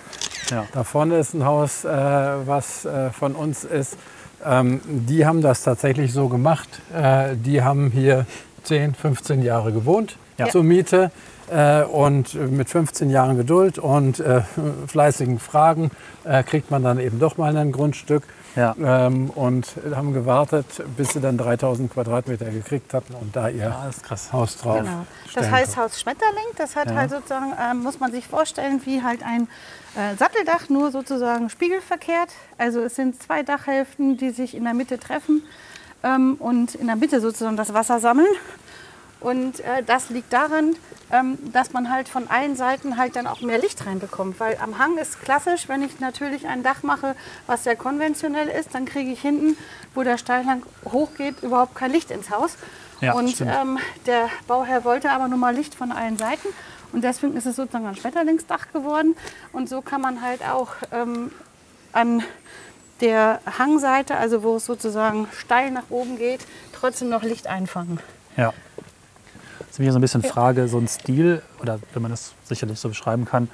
ja. Da vorne ist ein Haus, äh, was äh, von uns ist. Ähm, die haben das tatsächlich so gemacht. Äh, die haben hier 10, 15 Jahre gewohnt Ja. zur Miete. Äh, und mit 15 Jahren Geduld und äh, fleißigen Fragen äh, kriegt man dann eben doch mal ein Grundstück. Ja. Ähm, und haben gewartet, bis sie dann 3000 Quadratmeter gekriegt hatten und da ihr Ah, das ist krass. Haus drauf. Genau. Das heißt konnten. Haus Schmetterling. Das hat Ja. halt sozusagen, ähm, muss man sich vorstellen, wie halt ein äh, Satteldach, nur sozusagen spiegelverkehrt. Also es sind zwei Dachhälften, die sich in der Mitte treffen ähm, und in der Mitte sozusagen das Wasser sammeln. Und äh, das liegt daran, ähm, dass man halt von allen Seiten halt dann auch mehr Licht reinbekommt. Weil am Hang ist klassisch, wenn ich natürlich ein Dach mache, was sehr konventionell ist, dann kriege ich hinten, wo der Steilhang hochgeht, überhaupt kein Licht ins Haus. Ja, und ähm, der Bauherr wollte aber nur mal Licht von allen Seiten. Und deswegen ist es sozusagen ein Schmetterlingsdach geworden. Und so kann man halt auch ähm, an der Hangseite, also wo es sozusagen steil nach oben geht, trotzdem noch Licht einfangen. Ja. Das ist mir so ein bisschen Frage, so ein Stil, oder wenn man das sicherlich so beschreiben kann,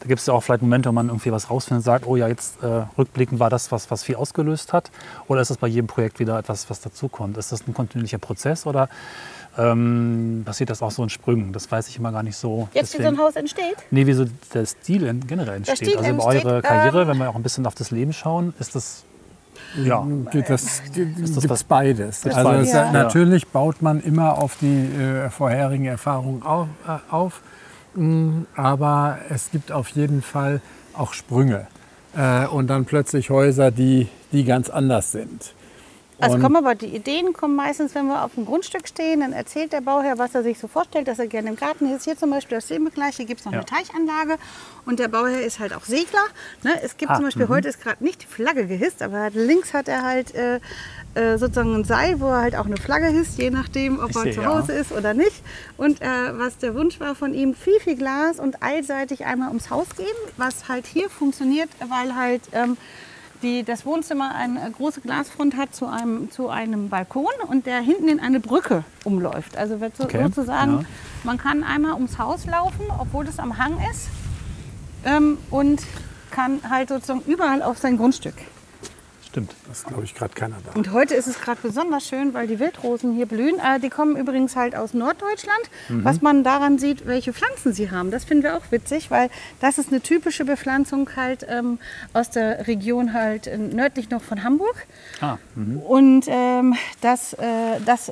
da gibt es ja auch vielleicht Momente, wo man irgendwie was rausfindet und sagt, oh ja, jetzt äh, rückblickend war das, was, was viel ausgelöst hat. Oder ist das bei jedem Projekt wieder etwas, was dazukommt? Ist das ein kontinuierlicher Prozess oder ähm, passiert das auch so in Sprüngen? Das weiß ich immer gar nicht so. Jetzt, wie so ein Haus entsteht? Nee, wie so der Stil in- generell entsteht. Stil also über entsteht, eure Karriere, ähm, wenn wir auch ein bisschen auf das Leben schauen, ist das ja. Das gibt das es was- beides. Gibt's Also beides? es, Ja. natürlich baut man immer auf die äh, vorherigen Erfahrungen auf, äh, auf. Mm, aber es gibt auf jeden Fall auch Sprünge äh, und dann plötzlich Häuser, die, die ganz anders sind. Also kommen aber die Ideen kommen meistens, wenn wir auf dem Grundstück stehen, dann erzählt der Bauherr, was er sich so vorstellt, dass er gerne im Garten ist. Hier zum Beispiel, das sehen wir gleich, hier gibt es noch Ja. eine Teichanlage und der Bauherr ist halt auch Segler. Ne? Es gibt Ah, zum Beispiel, heute ist gerade nicht die Flagge gehisst, aber er hat, links hat er halt äh, äh, sozusagen ein Seil, wo er halt auch eine Flagge hisst, je nachdem, ob Ich er sehe, zu ja. Hause ist oder nicht. Und äh, was der Wunsch war von ihm, viel, viel Glas und allseitig einmal ums Haus geben, was halt hier funktioniert, weil halt... Ähm, die, das Wohnzimmer eine große Glasfront hat zu einem, zu einem Balkon und der hinten in eine Brücke umläuft. Also wird so, Okay, sozusagen, ja. man kann einmal ums Haus laufen, obwohl es am Hang ist ähm, und kann halt sozusagen überall auf sein Grundstück. Stimmt. Das glaube ich, gerade keiner da. Und heute ist es gerade besonders schön, weil die Wildrosen hier blühen. Äh, die kommen übrigens halt aus Norddeutschland. Was man daran sieht, welche Pflanzen sie haben, das finden wir auch witzig, weil das ist eine typische Bepflanzung halt ähm, aus der Region halt äh, nördlich noch von Hamburg. Ah, mhm. Und ähm, das, äh, das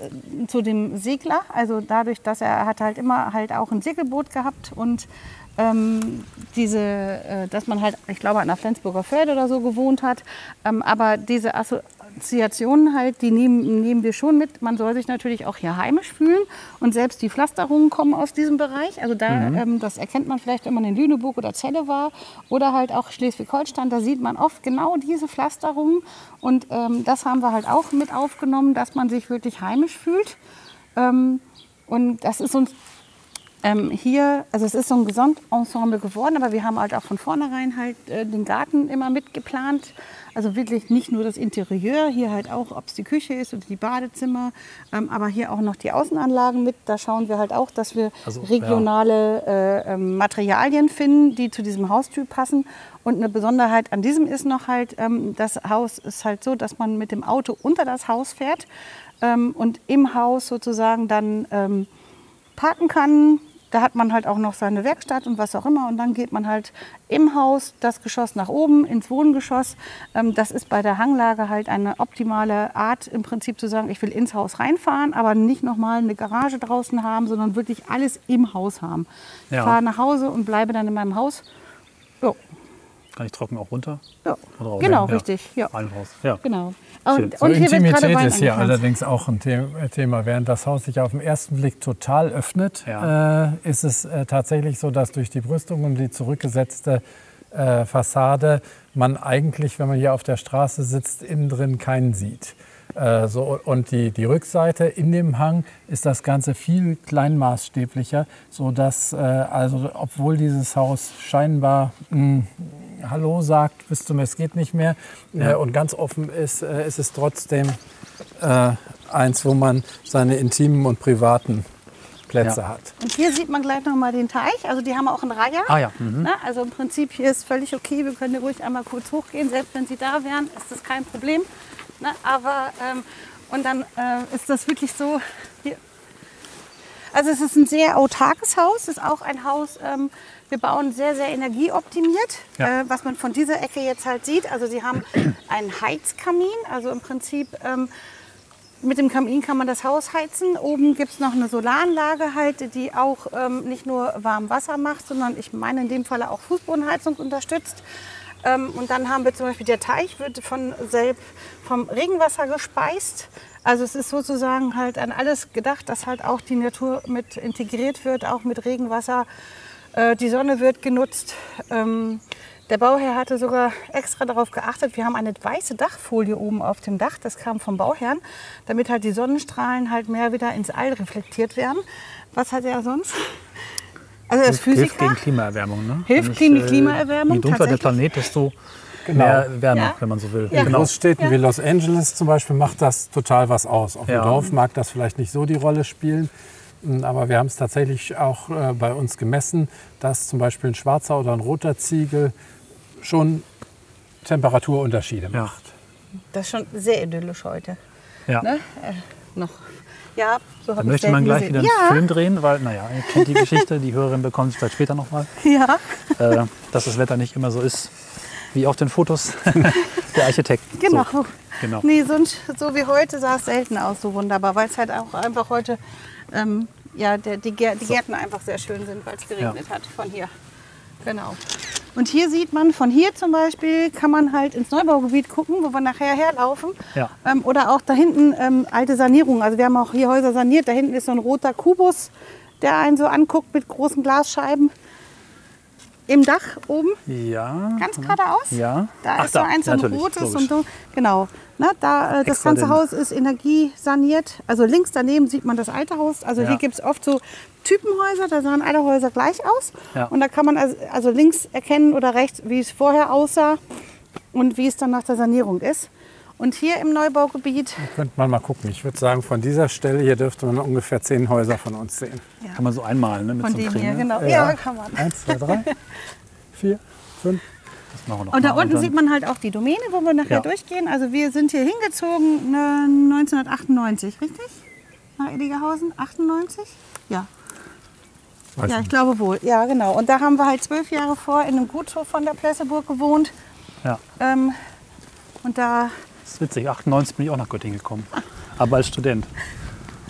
zu dem Segler, also dadurch, dass er hat halt immer halt auch ein Segelboot gehabt und ähm, diese, äh, dass man halt, ich glaube, an der Flensburger Förde oder so gewohnt hat. Ähm, aber diese Assoziationen halt, die nehmen, nehmen wir schon mit. Man soll sich natürlich auch hier heimisch fühlen. Und selbst die Pflasterungen kommen aus diesem Bereich. Also da, ähm, das erkennt man vielleicht, wenn man in Lüneburg oder Celle war. Oder halt auch Schleswig-Holstein, da sieht man oft genau diese Pflasterungen. Und ähm, das haben wir halt auch mit aufgenommen, dass man sich wirklich heimisch fühlt. Ähm, und das ist uns ähm, hier, also es ist so ein Gesamtensemble geworden, aber wir haben halt auch von vornherein halt äh, den Garten immer mitgeplant. Also wirklich nicht nur das Interieur, hier halt auch, ob es die Küche ist oder die Badezimmer, ähm, aber hier auch noch die Außenanlagen mit. Da schauen wir halt auch, dass wir Also, ja. regionale äh, ähm, Materialien finden, die zu diesem Haustyp passen. Und eine Besonderheit an diesem ist noch halt, ähm, das Haus ist halt so, dass man mit dem Auto unter das Haus fährt ähm, und im Haus sozusagen dann ähm, parken kann. Da hat man halt auch noch seine Werkstatt und was auch immer. Und dann geht man halt im Haus das Geschoss nach oben ins Wohngeschoss. Ähm, das ist bei der Hanglage halt eine optimale Art, im Prinzip zu sagen, ich will ins Haus reinfahren, aber nicht nochmal eine Garage draußen haben, sondern wirklich alles im Haus haben. Ja. Ich fahre nach Hause und bleibe dann in meinem Haus. Jo, Kann ich trocken auch runter? ja. Genau, Ja. richtig. Ja. Rein raus. Ja. Genau. Und, So und hier wird gerade Intimität Wein ist hier angepflanzt. allerdings auch ein The- Thema. Während das Haus sich auf den ersten Blick total öffnet, Ja. äh, ist es äh, tatsächlich so, dass durch die Brüstung und die zurückgesetzte äh, Fassade man eigentlich, wenn man hier auf der Straße sitzt, innen drin keinen sieht. Äh, so, und die, die Rückseite in dem Hang ist das Ganze viel kleinmaßstäblicher, sodass äh, also obwohl dieses Haus scheinbar mh, Hallo sagt bis zum Es geht nicht mehr äh, und ganz offen ist, äh, ist es trotzdem äh, eins, wo man seine intimen und privaten Plätze Ja. hat. Und hier sieht man gleich noch mal den Teich. Also die haben auch einen Reiher. Ah ja, mhm. Ne? Also im Prinzip hier ist völlig okay. Wir können hier ruhig einmal kurz hochgehen. Selbst wenn Sie da wären, ist das kein Problem. Ne? Aber ähm, und dann äh, ist das wirklich so. Hier. Also es ist ein sehr autarkes Haus. Es ist auch ein Haus, ähm, wir bauen sehr, sehr energieoptimiert, Ja. äh, was man von dieser Ecke jetzt halt sieht. Also sie haben einen Heizkamin, also im Prinzip ähm, mit dem Kamin kann man das Haus heizen. Oben gibt es noch eine Solaranlage halt, die auch ähm, nicht nur warm Wasser macht, sondern ich meine in dem Falle auch Fußbodenheizung unterstützt. Ähm, und dann haben wir zum Beispiel, der Teich wird von selbst vom Regenwasser gespeist. Also es ist sozusagen halt an alles gedacht, dass halt auch die Natur mit integriert wird, auch mit Regenwasser. Äh, die Sonne wird genutzt. Ähm, der Bauherr hatte sogar extra darauf geachtet, wir haben eine weiße Dachfolie oben auf dem Dach, das kam vom Bauherrn, damit halt die Sonnenstrahlen halt mehr wieder ins All reflektiert werden. Was hat er sonst? Also als Hilft Physiker. gegen Klimaerwärmung. Ne? Hilft Wenn gegen die Klimaerwärmung, Je dunkler der. Planet, desto mehr Wärme, Ja. wenn man so will. Ja. In Genau. Großstädten wie Los Angeles zum Beispiel macht das total was aus. Auf dem Ja. Dorf mag das vielleicht nicht so die Rolle spielen. m, Aber wir haben es tatsächlich auch äh, bei uns gemessen, dass zum Beispiel ein schwarzer oder ein roter Ziegel schon Temperaturunterschiede Ja. macht. Das ist schon sehr idyllisch heute. Ja. Ne? Äh, noch. Ja, so Da habe ich möchte man gleich gesehen. wieder einen ja, Film drehen, weil, naja, ihr kennt die Geschichte, die Hörerin bekommt es vielleicht später nochmal, Ja, äh, dass das Wetter nicht immer so ist, wie auf den Fotos der Architekten. genau. So, genau. Nee, sonst, so wie heute sah es selten aus, so wunderbar, weil es halt auch einfach heute, ähm, ja, der, die, Gär, die Gärten einfach sehr schön sind, weil es geregnet hat von hier. Genau. Und hier sieht man, von hier zum Beispiel kann man halt ins Neubaugebiet gucken, wo wir nachher herlaufen. Ja. Ähm, oder auch da hinten ähm, alte Sanierungen. Also wir haben auch hier Häuser saniert. Da hinten ist so ein roter Kubus, der einen so anguckt mit großen Glasscheiben. Im Dach oben, Ja. ganz geradeaus. Ja. Da Ach, ist so eins, so ein natürlich, rotes logisch. und so. Genau. Na, da, äh, das ganze Haus ist energiesaniert. Also links daneben sieht man das alte Haus. Also Ja. hier gibt es oft so Typenhäuser, da sahen alle Häuser gleich aus. Ja. Und da kann man also, also links erkennen oder rechts, wie es vorher aussah und wie es dann nach der Sanierung ist. Und hier im Neubaugebiet, Könnte man mal gucken. Ich würde sagen, von dieser Stelle hier dürfte man ungefähr zehn Häuser von uns sehen. Kann man so einmalen, ne? Mit von so einem dem hier, ne? genau. Ja. Ja, kann man. Eins, zwei, drei, vier, fünf. Das machen wir noch Und da mal. unten sieht man halt auch die Domäne, wo wir nachher Ja. durchgehen. Also wir sind hier hingezogen ne, 1998, richtig? Nach Eddigerhausen? 98? Ja. Weiß Ja, ich nicht. glaube wohl. Ja, genau. Und da haben wir halt zwölf Jahre vor in einem Gutshof von der Plesseburg gewohnt. Ja, Ähm, und da, das ist witzig. 98 bin ich auch nach Göttingen gekommen. Aber als Student.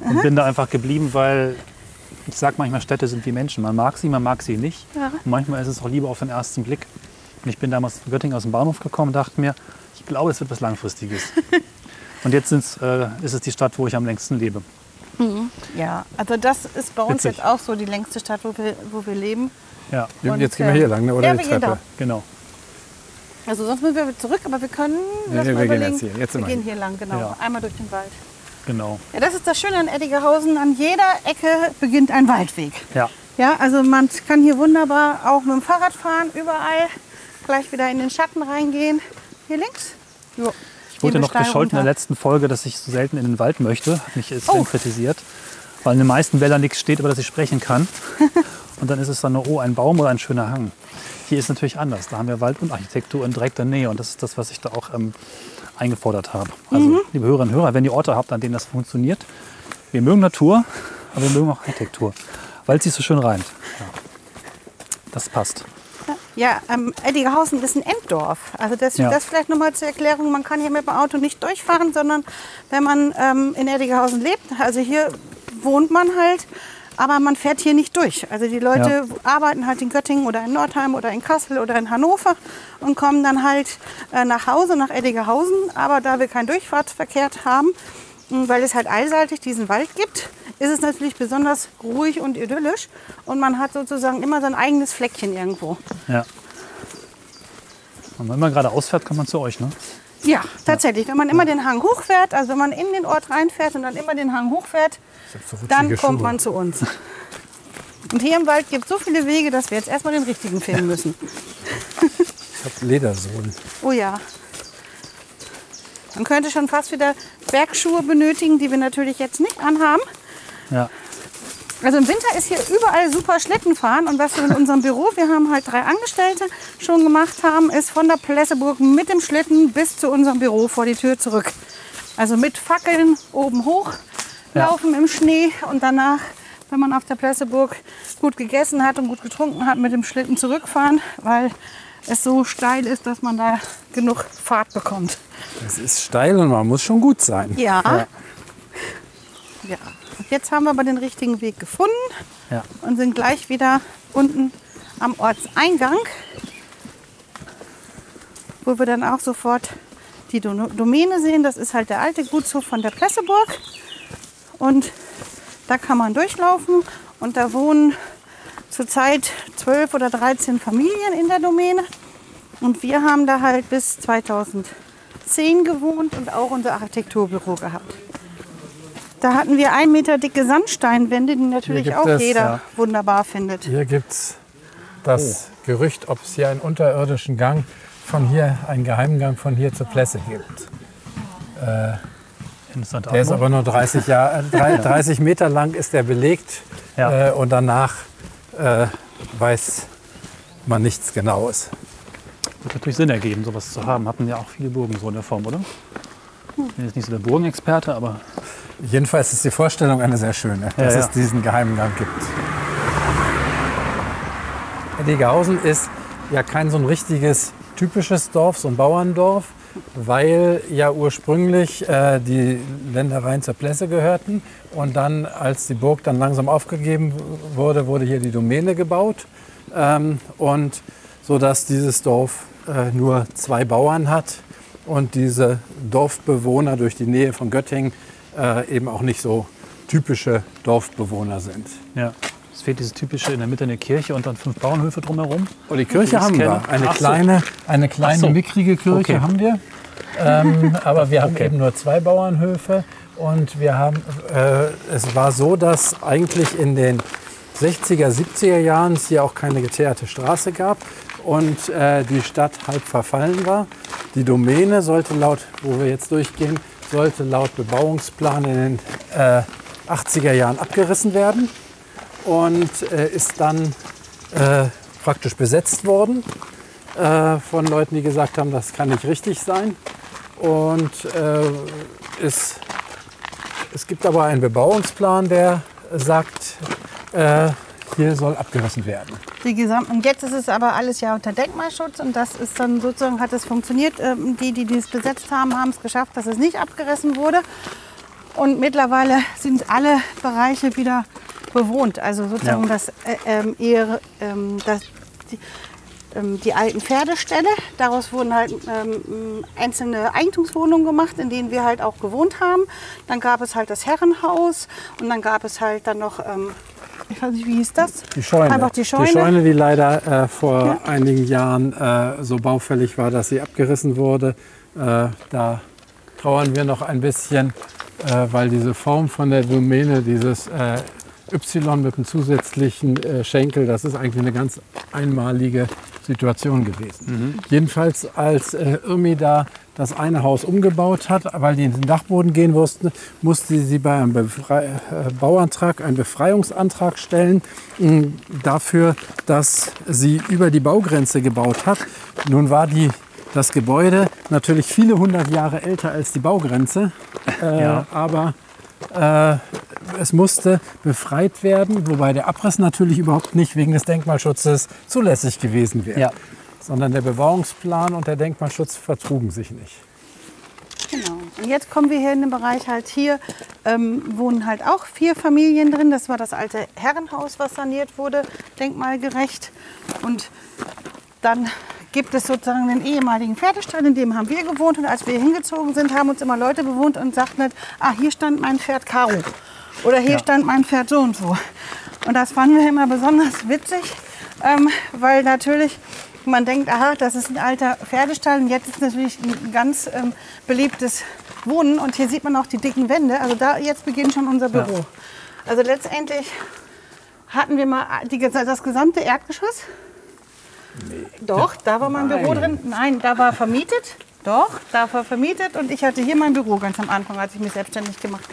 Und bin da einfach geblieben, weil ich sage manchmal, Städte sind wie Menschen. Man mag sie, man mag sie nicht. Ja. Und manchmal ist es auch lieber auf den ersten Blick. Und ich bin damals in Göttingen aus dem Bahnhof gekommen und dachte mir, ich glaube, es wird was Langfristiges. und jetzt äh, ist es die Stadt, wo ich am längsten lebe. Ja, also das ist bei uns Witzig. jetzt auch so die längste Stadt, wo wir, wo wir leben. Ja, Und, Jetzt gehen wir hier lang, ne? oder ja, die wir gehen Treppe? genau. Also sonst müssen wir zurück, aber wir können, nee, mal wir gehen überlegen. jetzt hier. Jetzt wir gehen hier lang, genau. Ja. Einmal durch den Wald. Genau. Ja, das ist das Schöne an Eddigerhausen. An jeder Ecke beginnt ein Waldweg. Ja, Ja, also man kann hier wunderbar auch mit dem Fahrrad fahren, überall. Gleich wieder in den Schatten reingehen. Hier links. Jo. Ich wurde noch gescholten in der letzten Folge, dass ich so selten in den Wald möchte. Hat mich Sven Oh. kritisiert. Weil in den meisten Wäldern nichts steht, über das ich sprechen kann. Und dann ist es dann nur, oh, ein Baum oder ein schöner Hang. Hier ist natürlich anders. Da haben wir Wald und Architektur in direkter Nähe. Und das ist das, was ich da auch ähm, eingefordert habe. Also, Mhm. liebe Hörerinnen und Hörer, wenn ihr Orte habt, an denen das funktioniert, wir mögen Natur, aber wir mögen auch Architektur. Weil es sich so schön reimt. Ja. Das passt. Ja, ähm, Eddigerhausen ist ein Enddorf. Also das, Ja. das vielleicht nochmal zur Erklärung. Man kann hier mit dem Auto nicht durchfahren, sondern wenn man ähm, in Eddigerhausen lebt, also hier wohnt man halt, aber man fährt hier nicht durch. Also die Leute arbeiten halt in Göttingen oder in Nordheim oder in Kassel oder in Hannover und kommen dann halt äh, nach Hause, nach Eddigerhausen. Aber da wir keinen Durchfahrtsverkehr haben, weil es halt allseitig diesen Wald gibt, ist es natürlich besonders ruhig und idyllisch. Und man hat sozusagen immer sein eigenes Fleckchen irgendwo. Ja. Und wenn man gerade ausfährt, kommt man zu euch, ne? Ja, tatsächlich. Wenn man immer den Hang hochfährt, also wenn man in den Ort reinfährt und dann immer den Hang hochfährt, so dann kommt Schuhe. man zu uns. Und hier im Wald gibt es so viele Wege, dass wir jetzt erstmal den richtigen finden müssen. Ich habe Ledersohlen. Oh ja. Man könnte schon fast wieder Bergschuhe benötigen, die wir natürlich jetzt nicht anhaben. Ja. Also im Winter ist hier überall super Schlitten fahren und was wir in unserem Büro, wir haben halt drei Angestellte schon gemacht haben, ist von der Plesseburg mit dem Schlitten bis zu unserem Büro vor die Tür zurück. Also mit Fackeln oben hoch Ja. laufen im Schnee und danach wenn man auf der Plesseburg gut gegessen hat und gut getrunken hat, mit dem Schlitten zurückfahren, weil es so steil ist, dass man da genug Fahrt bekommt. Es ist steil und man muss schon gut sein. Ja. ja. Jetzt haben wir aber den richtigen Weg gefunden Ja. und sind gleich wieder unten am Ortseingang, wo wir dann auch sofort die Do- Domäne sehen. Das ist halt der alte Gutshof von der Presseburg. Und da kann man durchlaufen und da wohnen zurzeit 12 oder 13 Familien in der Domäne. Und wir haben da halt bis 2010 gewohnt und auch unser Architekturbüro gehabt. Da hatten wir ein Meter dicke Sandsteinwände, die natürlich auch es, jeder ja. wunderbar findet. Hier gibt es das Gerücht, ob es hier einen unterirdischen Gang von hier, einen Geheimgang von hier zur Plesse gibt. Interessante Der ist aber nur 30, Jahr, äh, drei- 30 Meter lang ist der belegt Ja. äh, und danach äh, weiß man nichts Genaues. Wird natürlich Sinn ergeben, sowas zu haben. Hatten ja auch viele Burgen so in der Form, oder? Ich bin jetzt nicht so der Burgenexperte, aber Jedenfalls ist die Vorstellung eine sehr schöne, dass ja. es diesen Geheimgang gibt. Eddinghausen ist ja kein so ein richtiges typisches Dorf, so ein Bauerndorf, weil ja ursprünglich äh, die Ländereien zur Plesse gehörten und dann, als die Burg dann langsam aufgegeben wurde, wurde hier die Domäne gebaut ähm, und so dass dieses Dorf äh, nur zwei Bauern hat und diese Dorfbewohner durch die Nähe von Göttingen äh, eben auch nicht so typische Dorfbewohner sind. ja. Es fehlt dieses typische in der Mitte eine Kirche und dann fünf Bauernhöfe drumherum. Und Oh, die Kirche haben wir. Eine Ach so. kleine, eine kleine so. mickrige Kirche Okay. haben wir. Ähm, aber wir haben Okay. eben nur zwei Bauernhöfe. Und wir haben, äh, es war so, dass eigentlich in den 60er, 70er Jahren es hier auch keine geteerte Straße gab und äh, die Stadt halb verfallen war. Die Domäne sollte laut, wo wir jetzt durchgehen, sollte laut Bebauungsplan in den äh, 80er Jahren abgerissen werden und äh, ist dann äh, praktisch besetzt worden äh, von Leuten, die gesagt haben, das kann nicht richtig sein. Und äh, es, es gibt aber einen Bebauungsplan, der sagt, äh, hier soll abgerissen werden. Die gesamten, und jetzt ist es aber alles ja unter Denkmalschutz und das ist dann sozusagen, hat es funktioniert. Ähm, Die, die dies besetzt haben, haben es geschafft, dass es nicht abgerissen wurde. Und mittlerweile sind alle Bereiche wieder bewohnt. Also sozusagen Ja. das, äh, ähm, eher, ähm, das, die, ähm, die alten Pferdeställe. Daraus wurden halt ähm, einzelne Eigentumswohnungen gemacht, in denen wir halt auch gewohnt haben. Dann gab es halt das Herrenhaus und dann gab es halt dann noch, ähm, ich weiß nicht, wie hieß das? Die Scheune. Einfach die Scheune. Die Scheune, die leider äh, vor einigen Jahren äh, so baufällig war, dass sie abgerissen wurde. Äh, da trauern wir noch ein bisschen, äh, weil diese Form von der Domäne, dieses äh, Y mit dem zusätzlichen äh, Schenkel, das ist eigentlich eine ganz einmalige Situation gewesen. Jedenfalls, als äh, Irmi da das eine Haus umgebaut hat, weil die in den Dachboden gehen musste, musste sie bei einem Befrei äh, Bauantrag einen Befreiungsantrag stellen mh, dafür, dass sie über die Baugrenze gebaut hat. Nun war die, das Gebäude natürlich viele hundert Jahre älter als die Baugrenze, äh, Ja. aber äh, es musste befreit werden, wobei der Abriss natürlich überhaupt nicht wegen des Denkmalschutzes zulässig gewesen wäre. Ja. Sondern der Bebauungsplan und der Denkmalschutz vertrugen sich nicht. Genau. Und jetzt kommen wir hier in den Bereich halt hier ähm, wohnen halt auch vier Familien drin. Das war das alte Herrenhaus, was saniert wurde, denkmalgerecht. Und dann gibt es sozusagen den ehemaligen Pferdestall, in dem haben wir gewohnt. Und als wir hingezogen sind, haben uns immer Leute bewohnt und sagten, nicht, ah, hier stand mein Pferd Caro. Oder hier Ja. stand mein Pferd so und so. Und das fanden wir immer besonders witzig, ähm, weil natürlich man denkt, aha, das ist ein alter Pferdestall und jetzt ist natürlich ein ganz ähm, beliebtes Wohnen und hier sieht man auch die dicken Wände. Also da jetzt beginnt schon unser Büro. Also letztendlich hatten wir mal die, das gesamte Erdgeschoss. Doch, da war mein Büro drin. Nein, da war vermietet. Doch, da war vermietet und ich hatte hier mein Büro ganz am Anfang, als ich mich selbstständig gemacht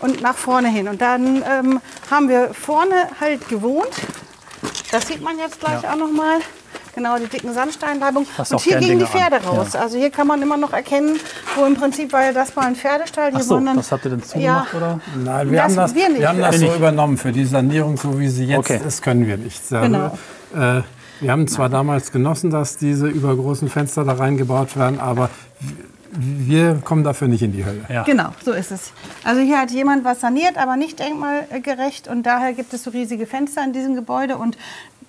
und nach vorne hin. Und dann ähm, haben wir vorne halt gewohnt. Das sieht man jetzt gleich auch noch mal. Genau, die dicken Sandsteinleibungen. Und hier gingen die Dinge an. Pferde raus. Ja. Also hier kann man immer noch erkennen, wo im Prinzip war ja das mal ein Pferdestall. Hier Ach so, dann- das habt ihr denn zugemacht, oder? Nein, wir Das haben das, wir nicht. haben das Wir so nicht. übernommen. Für die Sanierung, so wie sie jetzt Okay. ist, können wir nicht selber. Äh, wir haben zwar damals genossen, dass diese übergroßen Fenster da reingebaut werden, aber wir kommen dafür nicht in die Hölle. Ja. Genau, so ist es. Also hier hat jemand was saniert, aber nicht denkmalgerecht und daher gibt es so riesige Fenster in diesem Gebäude und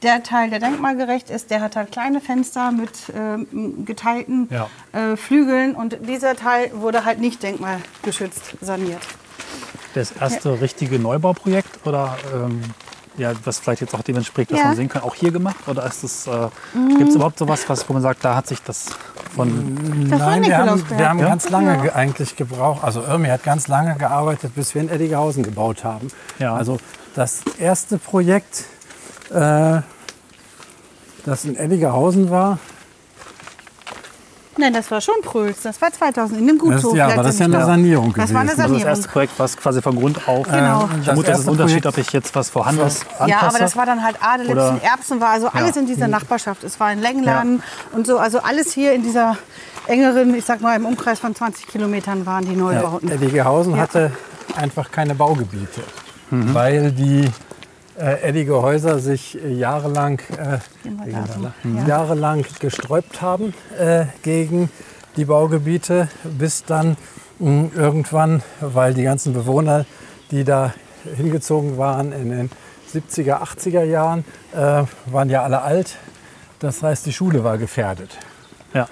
der Teil, der denkmalgerecht ist, der hat halt kleine Fenster mit ähm, geteilten Ja. äh, Flügeln und dieser Teil wurde halt nicht denkmalgeschützt saniert. Das erste richtige Neubauprojekt oder ähm, ja, was vielleicht jetzt auch dem entspricht, was Ja. man sehen kann, auch hier gemacht? Oder ist es, äh, gibt es überhaupt sowas, was, wo man sagt, da hat sich das von. Das Nein, wir haben, wir haben Ja? ganz lange Ja. ge- eigentlich gebraucht. Also Irmi hat ganz lange gearbeitet, bis wir in Eddighausen gebaut haben. Ja. Also das erste Projekt, äh, das in Eddighausen war, Nein, das war schon Pröls, das war 2000 in dem Das- Gutshof. ja, aber das ist ja eine. Sanierung Das war eine gewesen. Also das Sanierung. erste Projekt, was quasi von Grund auf. Genau. Ich das vermute, das ist ein Unterschied, ob ich jetzt was Vorhandenes anpasse. Ja, aber das war dann halt Adelitzen, Oder- Erbsen war, also alles in dieser Nachbarschaft. Es war ein Längenladen und so, also alles hier in dieser engeren, ich sag mal im Umkreis von 20 Kilometern waren die Neubauten. Ja. hatte einfach keine Baugebiete, Mhm. weil die äh, Eddige Häuser sich äh, jahrelang, äh. Ja. jahrelang gesträubt haben äh, gegen die Baugebiete, bis dann mh, irgendwann, weil die ganzen Bewohner, die da hingezogen waren in den 70er, 80er Jahren, äh, waren ja alle alt. Das heißt, die Schule war gefährdet. Ja.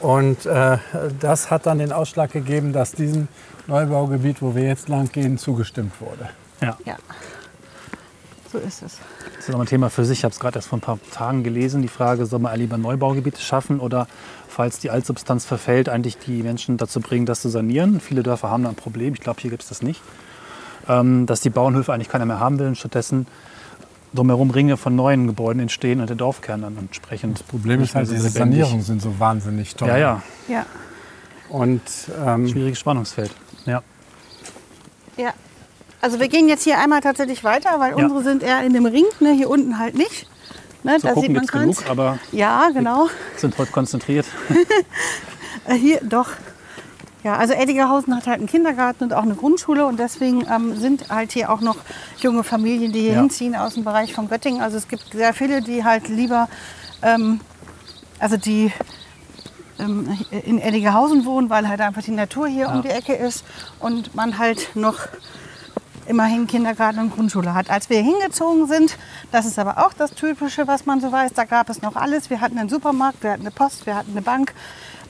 Und äh, das hat dann den Ausschlag gegeben, dass diesem Neubaugebiet, wo wir jetzt lang gehen, zugestimmt wurde. Ja. Ja, so ist es. Das ist noch ein Thema für sich. Ich habe es gerade erst vor ein paar Tagen gelesen. Die Frage, soll man lieber Neubaugebiete schaffen oder, falls die Altsubstanz verfällt, eigentlich die Menschen dazu bringen, das zu sanieren? Viele Dörfer haben da ein Problem. Ich glaube, hier gibt es das nicht. Ähm, dass die Bauernhöfe eigentlich keiner mehr haben will und stattdessen drumherum Ringe von neuen Gebäuden entstehen und der Dorfkern dann entsprechend. Das Problem ist halt, diese. Sanierungen sind so wahnsinnig teuer. Ja, ja, Ja, Und ähm, schwieriges Spannungsfeld. Ja. ja. Also wir gehen jetzt hier einmal tatsächlich weiter, weil Ja. unsere sind eher in dem Ring, ne, hier unten halt nicht. Ne, Zu da gucken sieht man gibt es genug, ganz. aber Ja, genau. sind heute konzentriert. Äh, hier, doch. Ja, also Eddigerhausen hat halt einen Kindergarten und auch eine Grundschule und deswegen ähm, sind halt hier auch noch junge Familien, die hier Ja. hinziehen aus dem Bereich von Göttingen. Also es gibt sehr viele, die halt lieber, ähm, also die ähm, in Eddigerhausen wohnen, weil halt einfach die Natur hier um die Ecke ist und man halt noch immerhin Kindergarten und Grundschule hat. Als wir hingezogen sind, das ist aber auch das Typische, was man so weiß, da gab es noch alles. Wir hatten einen Supermarkt, wir hatten eine Post, wir hatten eine Bank,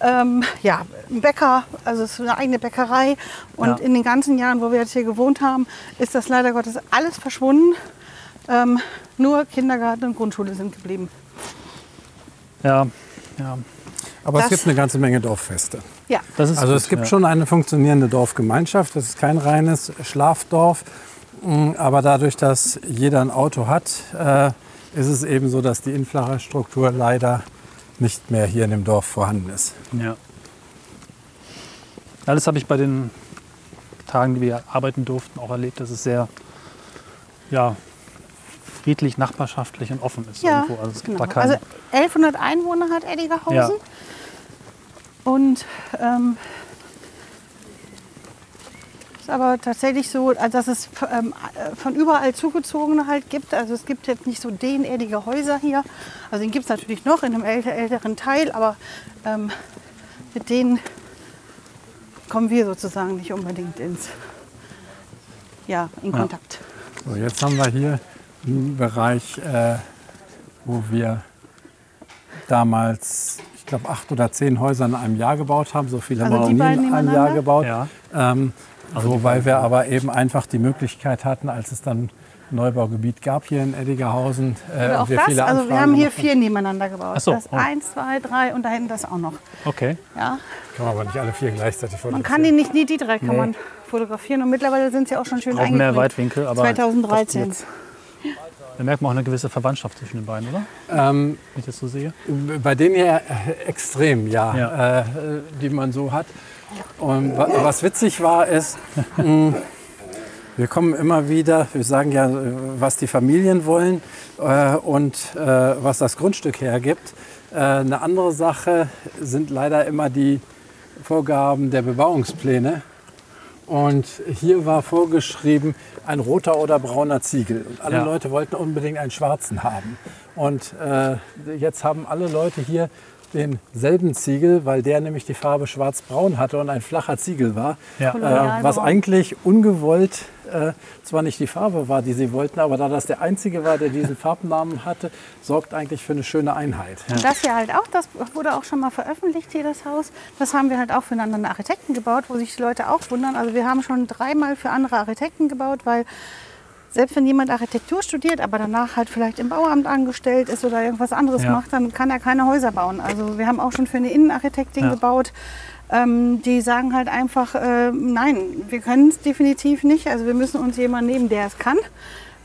ähm, ja, ein Bäcker, also es ist eine eigene Bäckerei. Und Ja. in den ganzen Jahren, wo wir jetzt hier gewohnt haben, ist das leider Gottes alles verschwunden. Ähm, nur Kindergarten und Grundschule sind geblieben. Ja, ja. Aber es Das- gibt eine ganze Menge Dorffeste. Ja, Das ist Also gut, es gibt ja. schon eine funktionierende Dorfgemeinschaft. Das ist kein reines Schlafdorf. Mm, Aber dadurch, dass jeder ein Auto hat, äh, ist es eben so, dass die Infrastruktur leider nicht mehr hier in dem Dorf vorhanden ist. Ja. Alles habe ich bei den Tagen, die wir arbeiten durften, auch erlebt, dass es sehr ja, friedlich, nachbarschaftlich und offen ist. ja irgendwo. Also es gibt genau. da keinen, Also 1100 Einwohner hat Eddigerhausen. Ja. Und ähm, ist aber tatsächlich so, also dass es ähm, von überall Zugezogene halt gibt. Also es gibt jetzt nicht so den Eddiger Häuser hier. Also den gibt es natürlich noch in einem älter, älteren Teil, aber ähm, mit denen kommen wir sozusagen nicht unbedingt ins, ja, in Ja. Kontakt. So, jetzt haben wir hier einen Bereich, äh, wo wir damals, ich glaube, acht oder zehn Häuser in einem Jahr gebaut haben. So viele Also haben wir noch nie in einem? Jahr gebaut. Ja. Ähm, wobei wir aber eben einfach die Möglichkeit hatten, als es dann Neubaugebiet gab hier in Eddigerhausen. Äh, auch wir das. viele Also wir haben hier vier nebeneinander gebaut. Ach so, Das oh. eins, zwei, drei und da hinten das auch noch. Okay. Ja. Kann man aber nicht alle vier gleichzeitig Man fotografieren. kann die nicht, nie die drei kann man fotografieren und mittlerweile sind sie auch schon schön Brauchen mehr. Weitwinkel, aber 2013. Da merkt man auch eine gewisse Verwandtschaft zwischen den beiden, oder? Ähm, Wenn ich das so sehe. bei denen hier äh, extrem, ja, Ja. Äh, die man so hat. Und wa- was witzig war, ist, mh, Wir kommen immer wieder, wir sagen ja, was die Familien wollen äh, und äh, was das Grundstück hergibt. Äh, eine andere Sache sind leider immer die Vorgaben der Bebauungspläne. Und hier war vorgeschrieben ein roter oder brauner Ziegel. Und alle Ja. Leute wollten unbedingt einen schwarzen haben. Und äh, jetzt haben alle Leute hier denselben Ziegel, weil der nämlich die Farbe schwarz-braun hatte und ein flacher Ziegel war. Ja. Äh, was eigentlich ungewollt äh, zwar nicht die Farbe war, die sie wollten, aber da das der einzige war, der diesen Farbnamen hatte, sorgt eigentlich für eine schöne Einheit. Und das hier halt auch, das wurde auch schon mal veröffentlicht hier, das Haus. Das haben wir halt auch für einen anderen Architekten gebaut, wo sich die Leute auch wundern. Also wir haben schon dreimal für andere Architekten gebaut, weil selbst wenn jemand Architektur studiert, aber danach halt vielleicht im Bauamt angestellt ist oder irgendwas anderes Ja. macht, dann kann er keine Häuser bauen. Also wir haben auch schon für eine Innenarchitektin Ja. gebaut. Ähm, die sagen halt einfach, äh, nein, wir können es definitiv nicht. Also wir müssen uns jemanden nehmen, der es kann.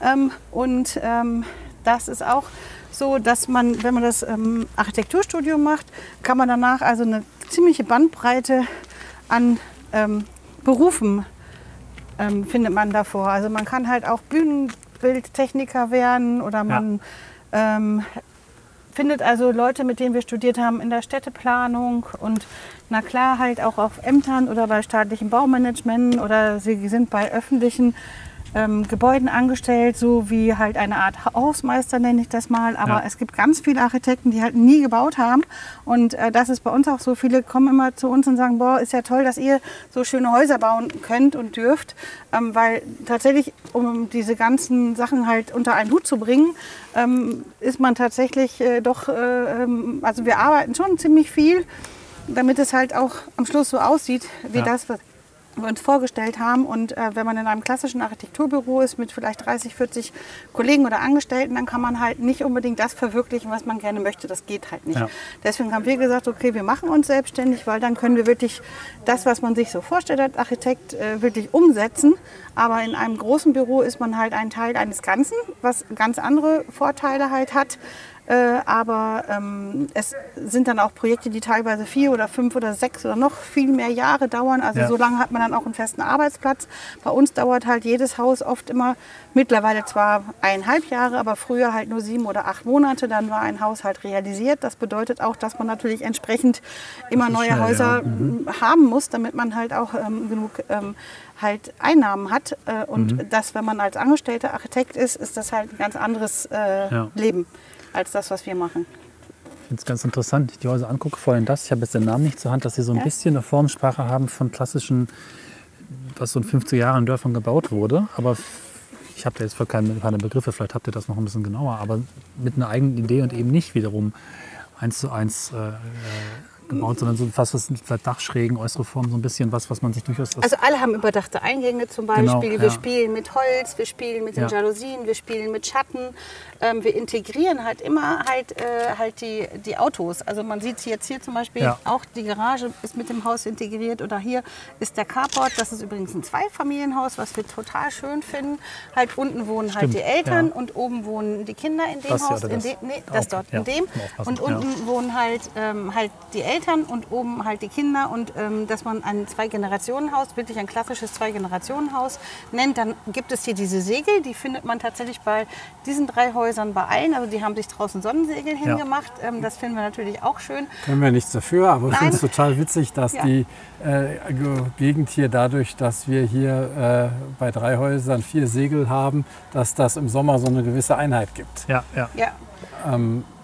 Ähm, und ähm, das ist auch so, dass man, wenn man das ähm, Architekturstudium macht, kann man danach also eine ziemliche Bandbreite an ähm, Berufen ähm, findet man davor. Also man kann halt auch Bühnenbildtechniker werden oder man ähm, findet also Leute, mit denen wir studiert haben in der Städteplanung und na klar halt auch auf Ämtern oder bei staatlichen Baumanagement oder sie sind bei öffentlichen ähm, Gebäuden angestellt, so wie halt eine Art Hausmeister nenne ich das mal. Aber Ja. es gibt ganz viele Architekten, die halt nie gebaut haben und äh, das ist bei uns auch so. Viele kommen immer zu uns und sagen, boah, ist ja toll, dass ihr so schöne Häuser bauen könnt und dürft, ähm, weil tatsächlich, um diese ganzen Sachen halt unter einen Hut zu bringen, ähm, ist man tatsächlich äh, doch, äh, ähm, also wir arbeiten schon ziemlich viel, damit es halt auch am Schluss so aussieht, wie Ja. das, was uns vorgestellt haben. Und äh, wenn man in einem klassischen Architekturbüro ist mit vielleicht 30, 40 Kollegen oder Angestellten, dann kann man halt nicht unbedingt das verwirklichen, was man gerne möchte. Das geht halt nicht. Ja. Deswegen haben wir gesagt, okay, wir machen uns selbstständig, weil dann können wir wirklich das, was man sich so vorstellt als Architekt, äh, wirklich umsetzen. Aber in einem großen Büro ist man halt ein Teil eines Ganzen, was ganz andere Vorteile halt hat. Äh, aber ähm, es sind dann auch Projekte, die teilweise vier oder fünf oder sechs oder noch viel mehr Jahre dauern. Also Ja. so lange hat man dann auch einen festen Arbeitsplatz. Bei uns dauert halt jedes Haus oft immer mittlerweile zwar eineinhalb Jahre, aber früher halt nur sieben oder acht Monate. Dann war ein Haus halt realisiert. Das bedeutet auch, dass man natürlich entsprechend immer neue schnell, Häuser ja. Mhm. haben muss, damit man halt auch ähm, genug ähm, halt Einnahmen hat. Äh, und Mhm. das, wenn man als Angestellter Architekt ist, ist das halt ein ganz anderes äh, Ja. Leben als das, was wir machen. Ich finde es ganz interessant, ich die Häuser angucke, vor allem das, ich habe jetzt den Namen nicht zur Hand, dass sie so ein Ja. bisschen eine Formsprache haben von klassischen, was so in 50 Jahren in Dörfern gebaut wurde. Aber ich habe da jetzt für keine, keine Begriffe, vielleicht habt ihr das noch ein bisschen genauer, aber mit einer eigenen Idee und eben nicht wiederum eins zu eins äh, äh, gebaut, sondern so fast was vielleicht Dachschrägen, äußere Formen, so ein bisschen was, was man sich durchaus. aus- Also alle haben überdachte Eingänge zum Beispiel. Genau, wir ja. spielen mit Holz, wir spielen mit den Ja. Jalousien, wir spielen mit Schatten. Ähm, wir integrieren halt immer halt, äh, halt die, die Autos. Also man sieht jetzt hier zum Beispiel Ja. auch die Garage ist mit dem Haus integriert oder hier ist der Carport. Das ist übrigens ein Zweifamilienhaus, was wir total schön finden. Halt unten wohnen halt Stimmt, die Eltern und oben wohnen die Kinder in dem Das Haus. oder in das? dem, nee, das Okay, dort in dem. Und unten wohnen halt, ähm, halt die Eltern und oben halt die Kinder und ähm, dass man ein Zwei-Generationen-Haus, wirklich ein klassisches Zwei-Generationen-Haus nennt, dann gibt es hier diese Segel, die findet man tatsächlich bei diesen drei Häusern bei allen. Also die haben sich draußen Sonnensegel hingemacht. Ähm, das finden wir natürlich auch schön. Können wir nichts dafür, aber ich finde es total witzig, dass Ja. die äh, Ge- Gegend hier dadurch, dass wir hier äh, bei drei Häusern vier Segel haben, dass das im Sommer so eine gewisse Einheit gibt. ja, ja. Ja.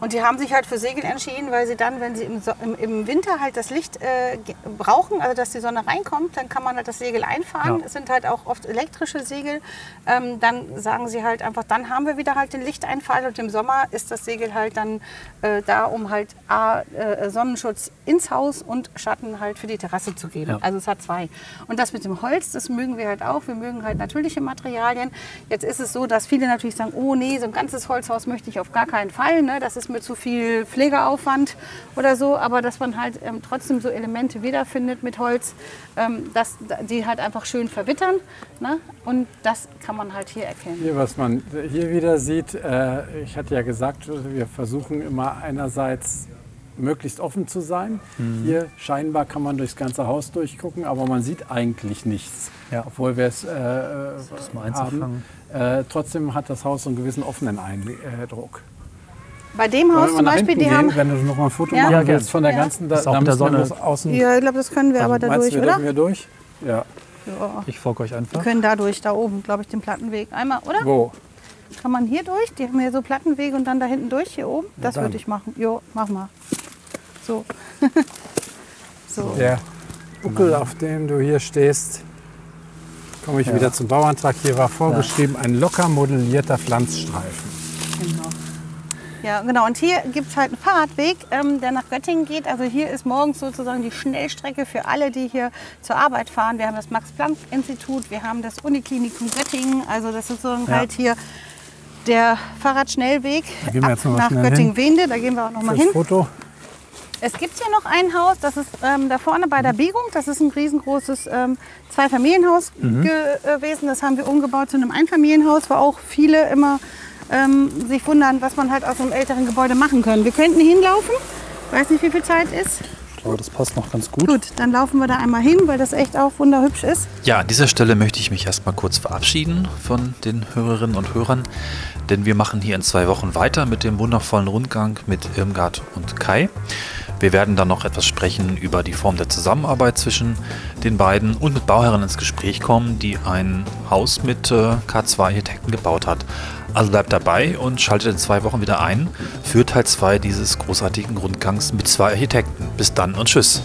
Und die haben sich halt für Segel entschieden, weil sie dann, wenn sie im, so im, im Winter halt das Licht äh, brauchen, also dass die Sonne reinkommt, dann kann man halt das Segel einfahren. Ja. Es sind halt auch oft elektrische Segel. Ähm, dann sagen sie halt einfach, dann haben wir wieder halt den Lichteinfall und im Sommer ist das Segel halt dann äh, da, um halt A, äh, Sonnenschutz ins Haus und Schatten halt für die Terrasse zu geben. Ja. Also es hat zwei. Und das mit dem Holz, das mögen wir halt auch. Wir mögen halt natürliche Materialien. Jetzt ist es so, dass viele natürlich sagen, oh nee, so ein ganzes Holzhaus möchte ich auf gar keinen Fall. Ne? Das ist mir zu viel Pflegeaufwand oder so. Aber dass man halt ähm, trotzdem so Elemente wiederfindet mit Holz, ähm, dass die halt einfach schön verwittern. Ne? Und das kann man halt hier erkennen. Hier, was man hier wieder sieht, äh, ich hatte ja gesagt, wir versuchen immer einerseits möglichst offen zu sein. Hier scheinbar kann man durchs ganze Haus durchgucken, aber man sieht eigentlich nichts, Ja. obwohl wir es äh, mal haben. Äh, trotzdem hat das Haus so einen gewissen offenen Eindruck. Bei dem Haus wir zum Beispiel, die gehen, haben. wenn du noch mal ein Foto Ja. machen Ja, willst von der Ja. ganzen, da, Ist auch da mit der wir Sonne. außen. Ja, ich glaube, das können wir aber da Meinst durch, du, wir oder? dürfen wir durch? Ja. Ja. Ich folge euch Wir einfach. können da durch, da oben, glaube ich, den Plattenweg. Einmal, oder? Wo? Kann man hier durch? Die haben ja so Plattenwege und dann da hinten durch, hier oben? Das würde ich machen. Jo, mach mal. So. so. Der Buckel, auf dem du hier stehst, komme ich wieder zum Bauantrag. Hier war vorgeschrieben ein locker modellierter Pflanzstreifen. Genau. Ja, genau. Und hier gibt es halt einen Fahrradweg, ähm, der nach Göttingen geht. Also hier ist morgens sozusagen die Schnellstrecke für alle, die hier zur Arbeit fahren. Wir haben das Max-Planck-Institut, wir haben das Uniklinikum Göttingen. Also das ist sozusagen Ja. halt hier der Fahrradschnellweg nach. Göttingen-Wende. Da gehen wir auch noch mal hin. Foto. Es gibt hier noch ein Haus, das ist ähm, da vorne bei der Biegung. Das ist ein riesengroßes ähm, Zweifamilienhaus Mhm. gewesen. Das haben wir umgebaut zu einem Einfamilienhaus, wo auch viele immer ähm, sich wundern, was man halt aus einem älteren Gebäude machen kann. Wir könnten hinlaufen. Weiß nicht, wie viel Zeit ist. Ich glaube, das passt noch ganz gut. Gut, dann laufen wir da einmal hin, weil das echt auch wunderhübsch ist. Ja, an dieser Stelle möchte ich mich erstmal kurz verabschieden von den Hörerinnen und Hörern, denn wir machen hier in zwei Wochen weiter mit dem wundervollen Rundgang mit Irmgard und Kai. Wir werden dann noch etwas sprechen über die Form der Zusammenarbeit zwischen den beiden und mit Bauherren ins Gespräch kommen, die ein Haus mit äh, K2-Architekten gebaut hat. Also bleibt dabei und schaltet in zwei Wochen wieder ein für Teil 2 dieses großartigen Rundgangs mit zwei Architekten. Bis dann und tschüss.